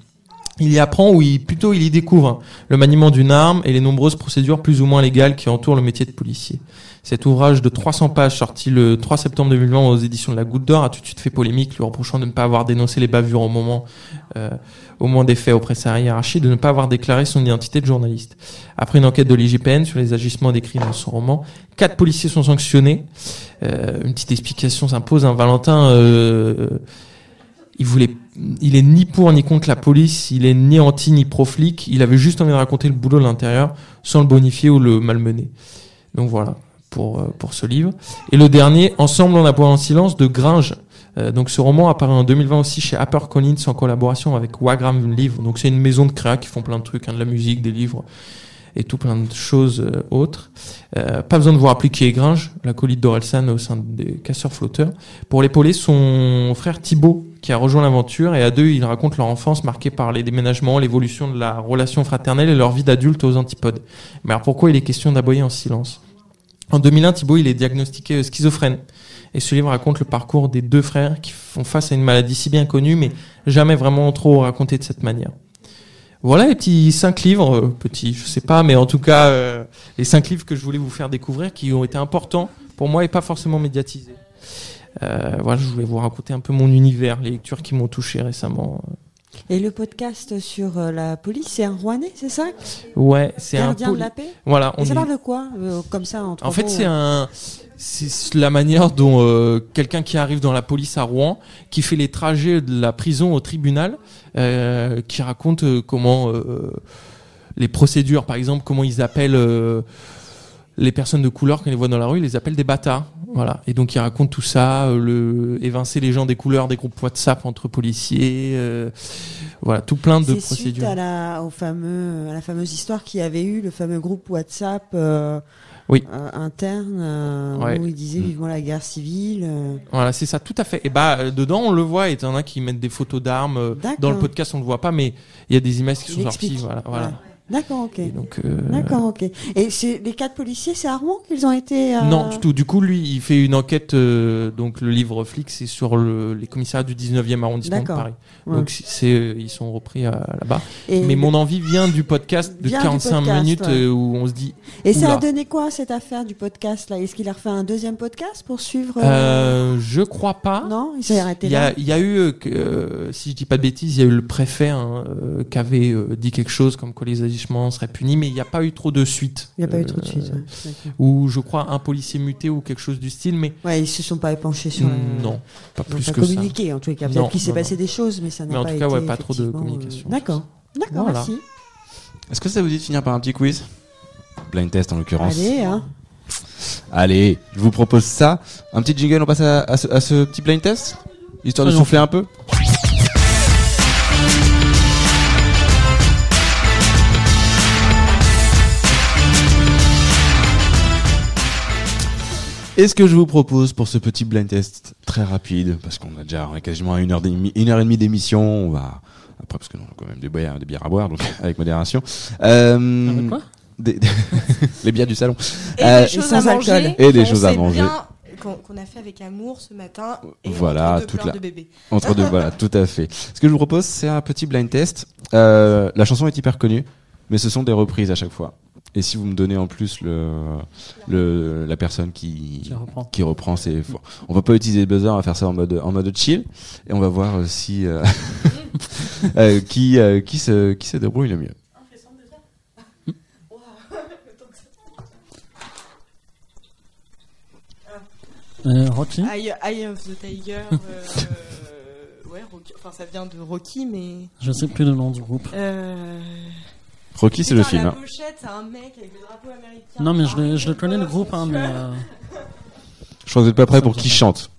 Il y apprend ou plutôt il y découvre hein, le maniement d'une arme et les nombreuses procédures plus ou moins légales qui entourent le métier de policier. Cet ouvrage de 300 pages sorti le 3 septembre 2020 aux éditions de la Goutte d'Or a tout de suite fait polémique, lui reprochant de ne pas avoir dénoncé les bavures au moment, euh, au moment des faits auprès de sa hiérarchie, de ne pas avoir déclaré son identité de journaliste. Après une enquête de l'IGPN sur les agissements décrits dans son roman, quatre policiers sont sanctionnés. Euh, une petite explication s'impose. Hein. Valentin, euh, il voulait, il est ni pour ni contre la police, il est ni anti ni pro flic. Il avait juste envie de raconter le boulot de l'intérieur sans le bonifier ou le malmener. Donc voilà pour euh, pour ce livre. Et le dernier, Ensemble on aboie en silence de Gringe. Euh, donc ce roman apparaît en 2020 aussi chez HarperCollins en collaboration avec Wagram Livre. Donc c'est une maison de créa qui font plein de trucs, hein, de la musique, des livres et tout plein de choses euh, autres. Pas besoin de vous rappeler qui est Gringe, l'acolyte d'Orelsan au sein des casseurs flotteurs. Pour l'épauler, son frère Thibaut qui a rejoint l'aventure et à deux, ils racontent leur enfance marquée par les déménagements, l'évolution de la relation fraternelle et leur vie d'adulte aux antipodes. Mais alors pourquoi il est question d'aboyer en silence? En 2001, Thibaut, il est diagnostiqué euh, schizophrène. Et ce livre raconte le parcours des deux frères qui font face à une maladie si bien connue, mais jamais vraiment trop racontée de cette manière. Voilà les petits cinq livres, euh, petits, je sais pas, mais en tout cas euh, les cinq livres que je voulais vous faire découvrir, qui ont été importants pour moi et pas forcément médiatisés. Voilà, je voulais vous raconter un peu mon univers, les lectures qui m'ont touché récemment. Et le podcast sur euh, la police, c'est un Rouennais, c'est ça? Ouais, c'est un Gardien de la paix? Voilà, Et on ça est- parle de quoi euh, Comme ça, entre En fait, c'est euh? un, c'est la manière dont euh, quelqu'un qui arrive dans la police à Rouen, qui fait les trajets de la prison au tribunal, euh, qui raconte comment euh, les procédures, par exemple, comment ils appellent euh, les personnes de couleur quand ils les voient dans la rue, ils les appellent des bâtards. Voilà. Et donc il raconte tout ça, euh, le évincer les gens des couleurs des groupes WhatsApp entre policiers, euh, voilà, tout plein de C'est suite procédures. à la, au fameux, à la fameuse histoire qu'il y avait eu, le fameux groupe WhatsApp euh, Oui. euh, interne, euh, Ouais. où il disait Mm. vivement la guerre civile. euh. Voilà, c'est ça, tout à fait. Et bah, dedans, on le voit, et il y en a qui mettent des photos d'armes. Dans le podcast, on le voit pas, mais il y a des images qui Il sont sorties. Voilà, voilà. Ouais. D'accord, ok. Donc, euh, D'accord, ok. Et c'est les quatre policiers, c'est à Rouen qu'ils ont été. euh, Non, du tout. Du coup, lui, il fait une enquête. euh, donc, le livre Flic, c'est sur le, les commissariats du 19e arrondissement de. Paris. Ouais. Donc, c'est, ils sont repris là-bas. Et Mais mon envie vient du podcast de Vient du 45 podcast, minutes ouais. où on se dit. Et ça a donné quoi cette affaire du podcast là? Est-ce qu'il a refait un deuxième podcast pour suivre je crois pas. Non, il s'est arrêté Il y a, là. il y a eu, si je dis pas de bêtises, il y a eu le préfet hein, qui avait dit quelque chose comme quoi les agissements seraient punis, mais il n'y a pas eu trop de suite. Il n'y a pas eu Euh, trop de suite. ouais. D'accord. Ou je crois un policier muté ou quelque chose du style, mais Ouais, ils se sont pas épanchés sur. la- non, pas plus pas que communiqué, ça. en tous les cas. Non, Peut-être qu'il s'est passé non. des choses, mais ça n'a Mais en pas tout cas, été. ouais, pas trop de euh, communication. D'accord. D'accord, Voilà. merci. Est-ce que ça vous dit de finir par un petit quiz? Blind test en l'occurrence. Allez, hein. Allez, je vous propose ça. Un petit jingle, on passe à, à ce, à ce petit blind test Histoire de souffler un peu Et ce que je vous propose pour ce petit blind test très rapide, parce qu'on a déjà on est quasiment à une heure, une heure et demie d'émission, on va après parce que nous on a quand même des bières, des bières à boire, donc avec modération. Euh, Avec quoi des- les bières du salon. Et Euh, des choses à manger. Et des qu'on choses à manger. bien, Qu'on a fait avec amour ce matin. Et voilà, entre deux toute la... de bébé. entre deux, voilà, tout à fait. Ce que je vous propose, c'est un petit blind test. Euh, la chanson est hyper connue, mais ce sont des reprises à chaque fois. Et si vous me donnez en plus le, le la personne qui Qui reprend. qui reprend, c'est fort. On va pas utiliser le buzzer, on va faire ça en mode en mode chill, et on va voir si euh, euh, qui euh, qui se qui se débrouille le mieux. Euh, Rocky? Eye, Eye of the Tiger. euh, ouais, Rocky. Enfin, ça vient de Rocky, mais. Je sais plus le nom du groupe. Euh... Rocky, c'est le film. Hein. Non, mais je, le, le connais le groupe, hein, mais. Euh, je crois que vous n'êtes pas prêt pour qui chante.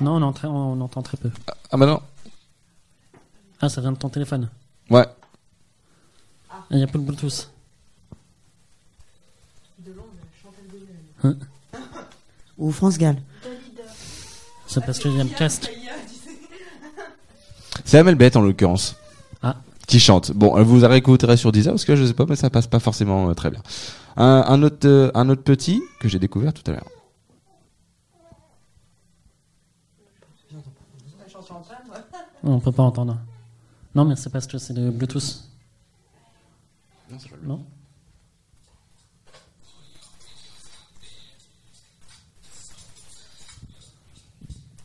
Non, on, entend- on entend très peu. Ah bah non. Ah, ça vient de ton téléphone. Ouais. Ah, il n'y a pas de Bluetooth. Ou France Gall. C'est parce qu'il y a le. C'est Amel Bête en l'occurrence. Ah. Qui chante. Bon, elle vous réécouterez sur Deezer parce que je sais pas, mais ça passe pas forcément euh, très bien. Un, un autre, euh, un autre petit que j'ai découvert tout à l'heure. On peut pas entendre. Non, mais c'est parce que c'est de Bluetooth. Non?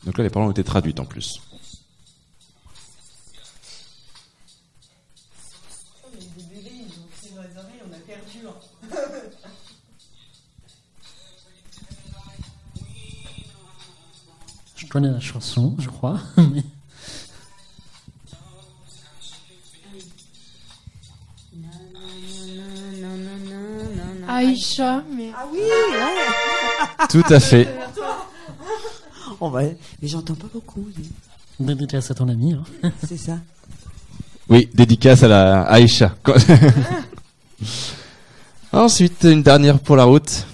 Donc là, les paroles ont été traduites en plus. Connais la chanson, je crois. mais- Aïcha, mais. Ah oui, ouais. Tout à fait. On va... Mais j'entends pas beaucoup. Dédicace à ton ami. hein. C'est ça. Oui, dédicace à la Aïcha. Ensuite, une dernière pour la route.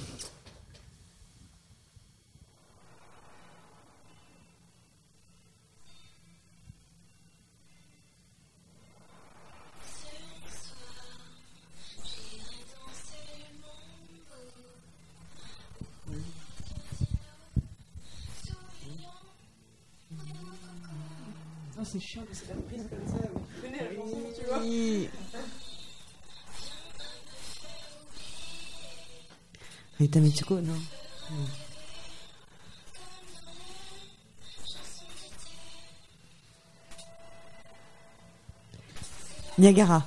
Rita Mitsuko, non. Niagara.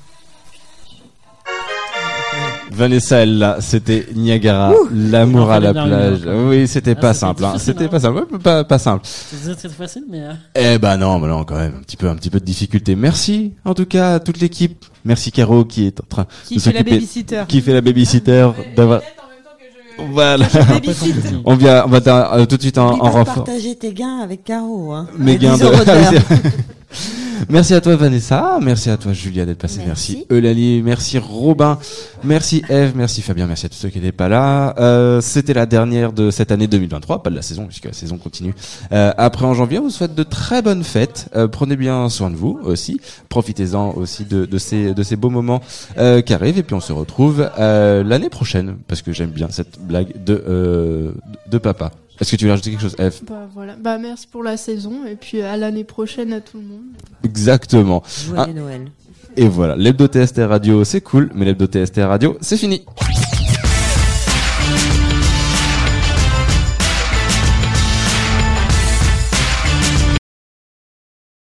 Vanessa, elle là, c'était Niagara, Ouh. l'amour à la fallait bien plage. Oui, c'était Ah, pas c'était simple. Hein. C'était hein. pas simple. Ouais, Pas, pas simple. Tu disais que c'était facile, mais. euh, Eh ben non, mais non, quand même, un petit peu, un petit peu de difficulté. Merci, en tout cas, à toute l'équipe. Merci Caro qui est en train Qui de fait la s'occuper- babysitter. qui fait la babysitter d'avoir. Voilà. On vient, on va euh, tout de suite en, en renfort. partager tes gains avec Caro. Hein. Mes gains 10 de. Merci à toi Vanessa, merci à toi Julia d'être passée, merci, Eulalie, merci Robin, merci Eve, merci Fabien, merci à tous ceux qui n'étaient pas là. Euh, C'était la dernière de cette année 2023, pas de la saison puisque la saison continue. Euh, après en janvier, on vous souhaite de très bonnes fêtes. Euh, prenez bien soin de vous aussi, profitez-en aussi de, de ces de ces beaux moments euh, qui arrivent. Et puis on se retrouve euh, l'année prochaine parce que j'aime bien cette blague de euh, de papa. Est-ce que tu veux rajouter quelque chose, Eve Bah voilà. Bah merci pour la saison et puis à l'année prochaine à tout le monde. Exactement. Joyeux Ah, Noël. Et voilà, l'hebdo TST radio c'est cool, mais l'hebdo TST radio c'est fini.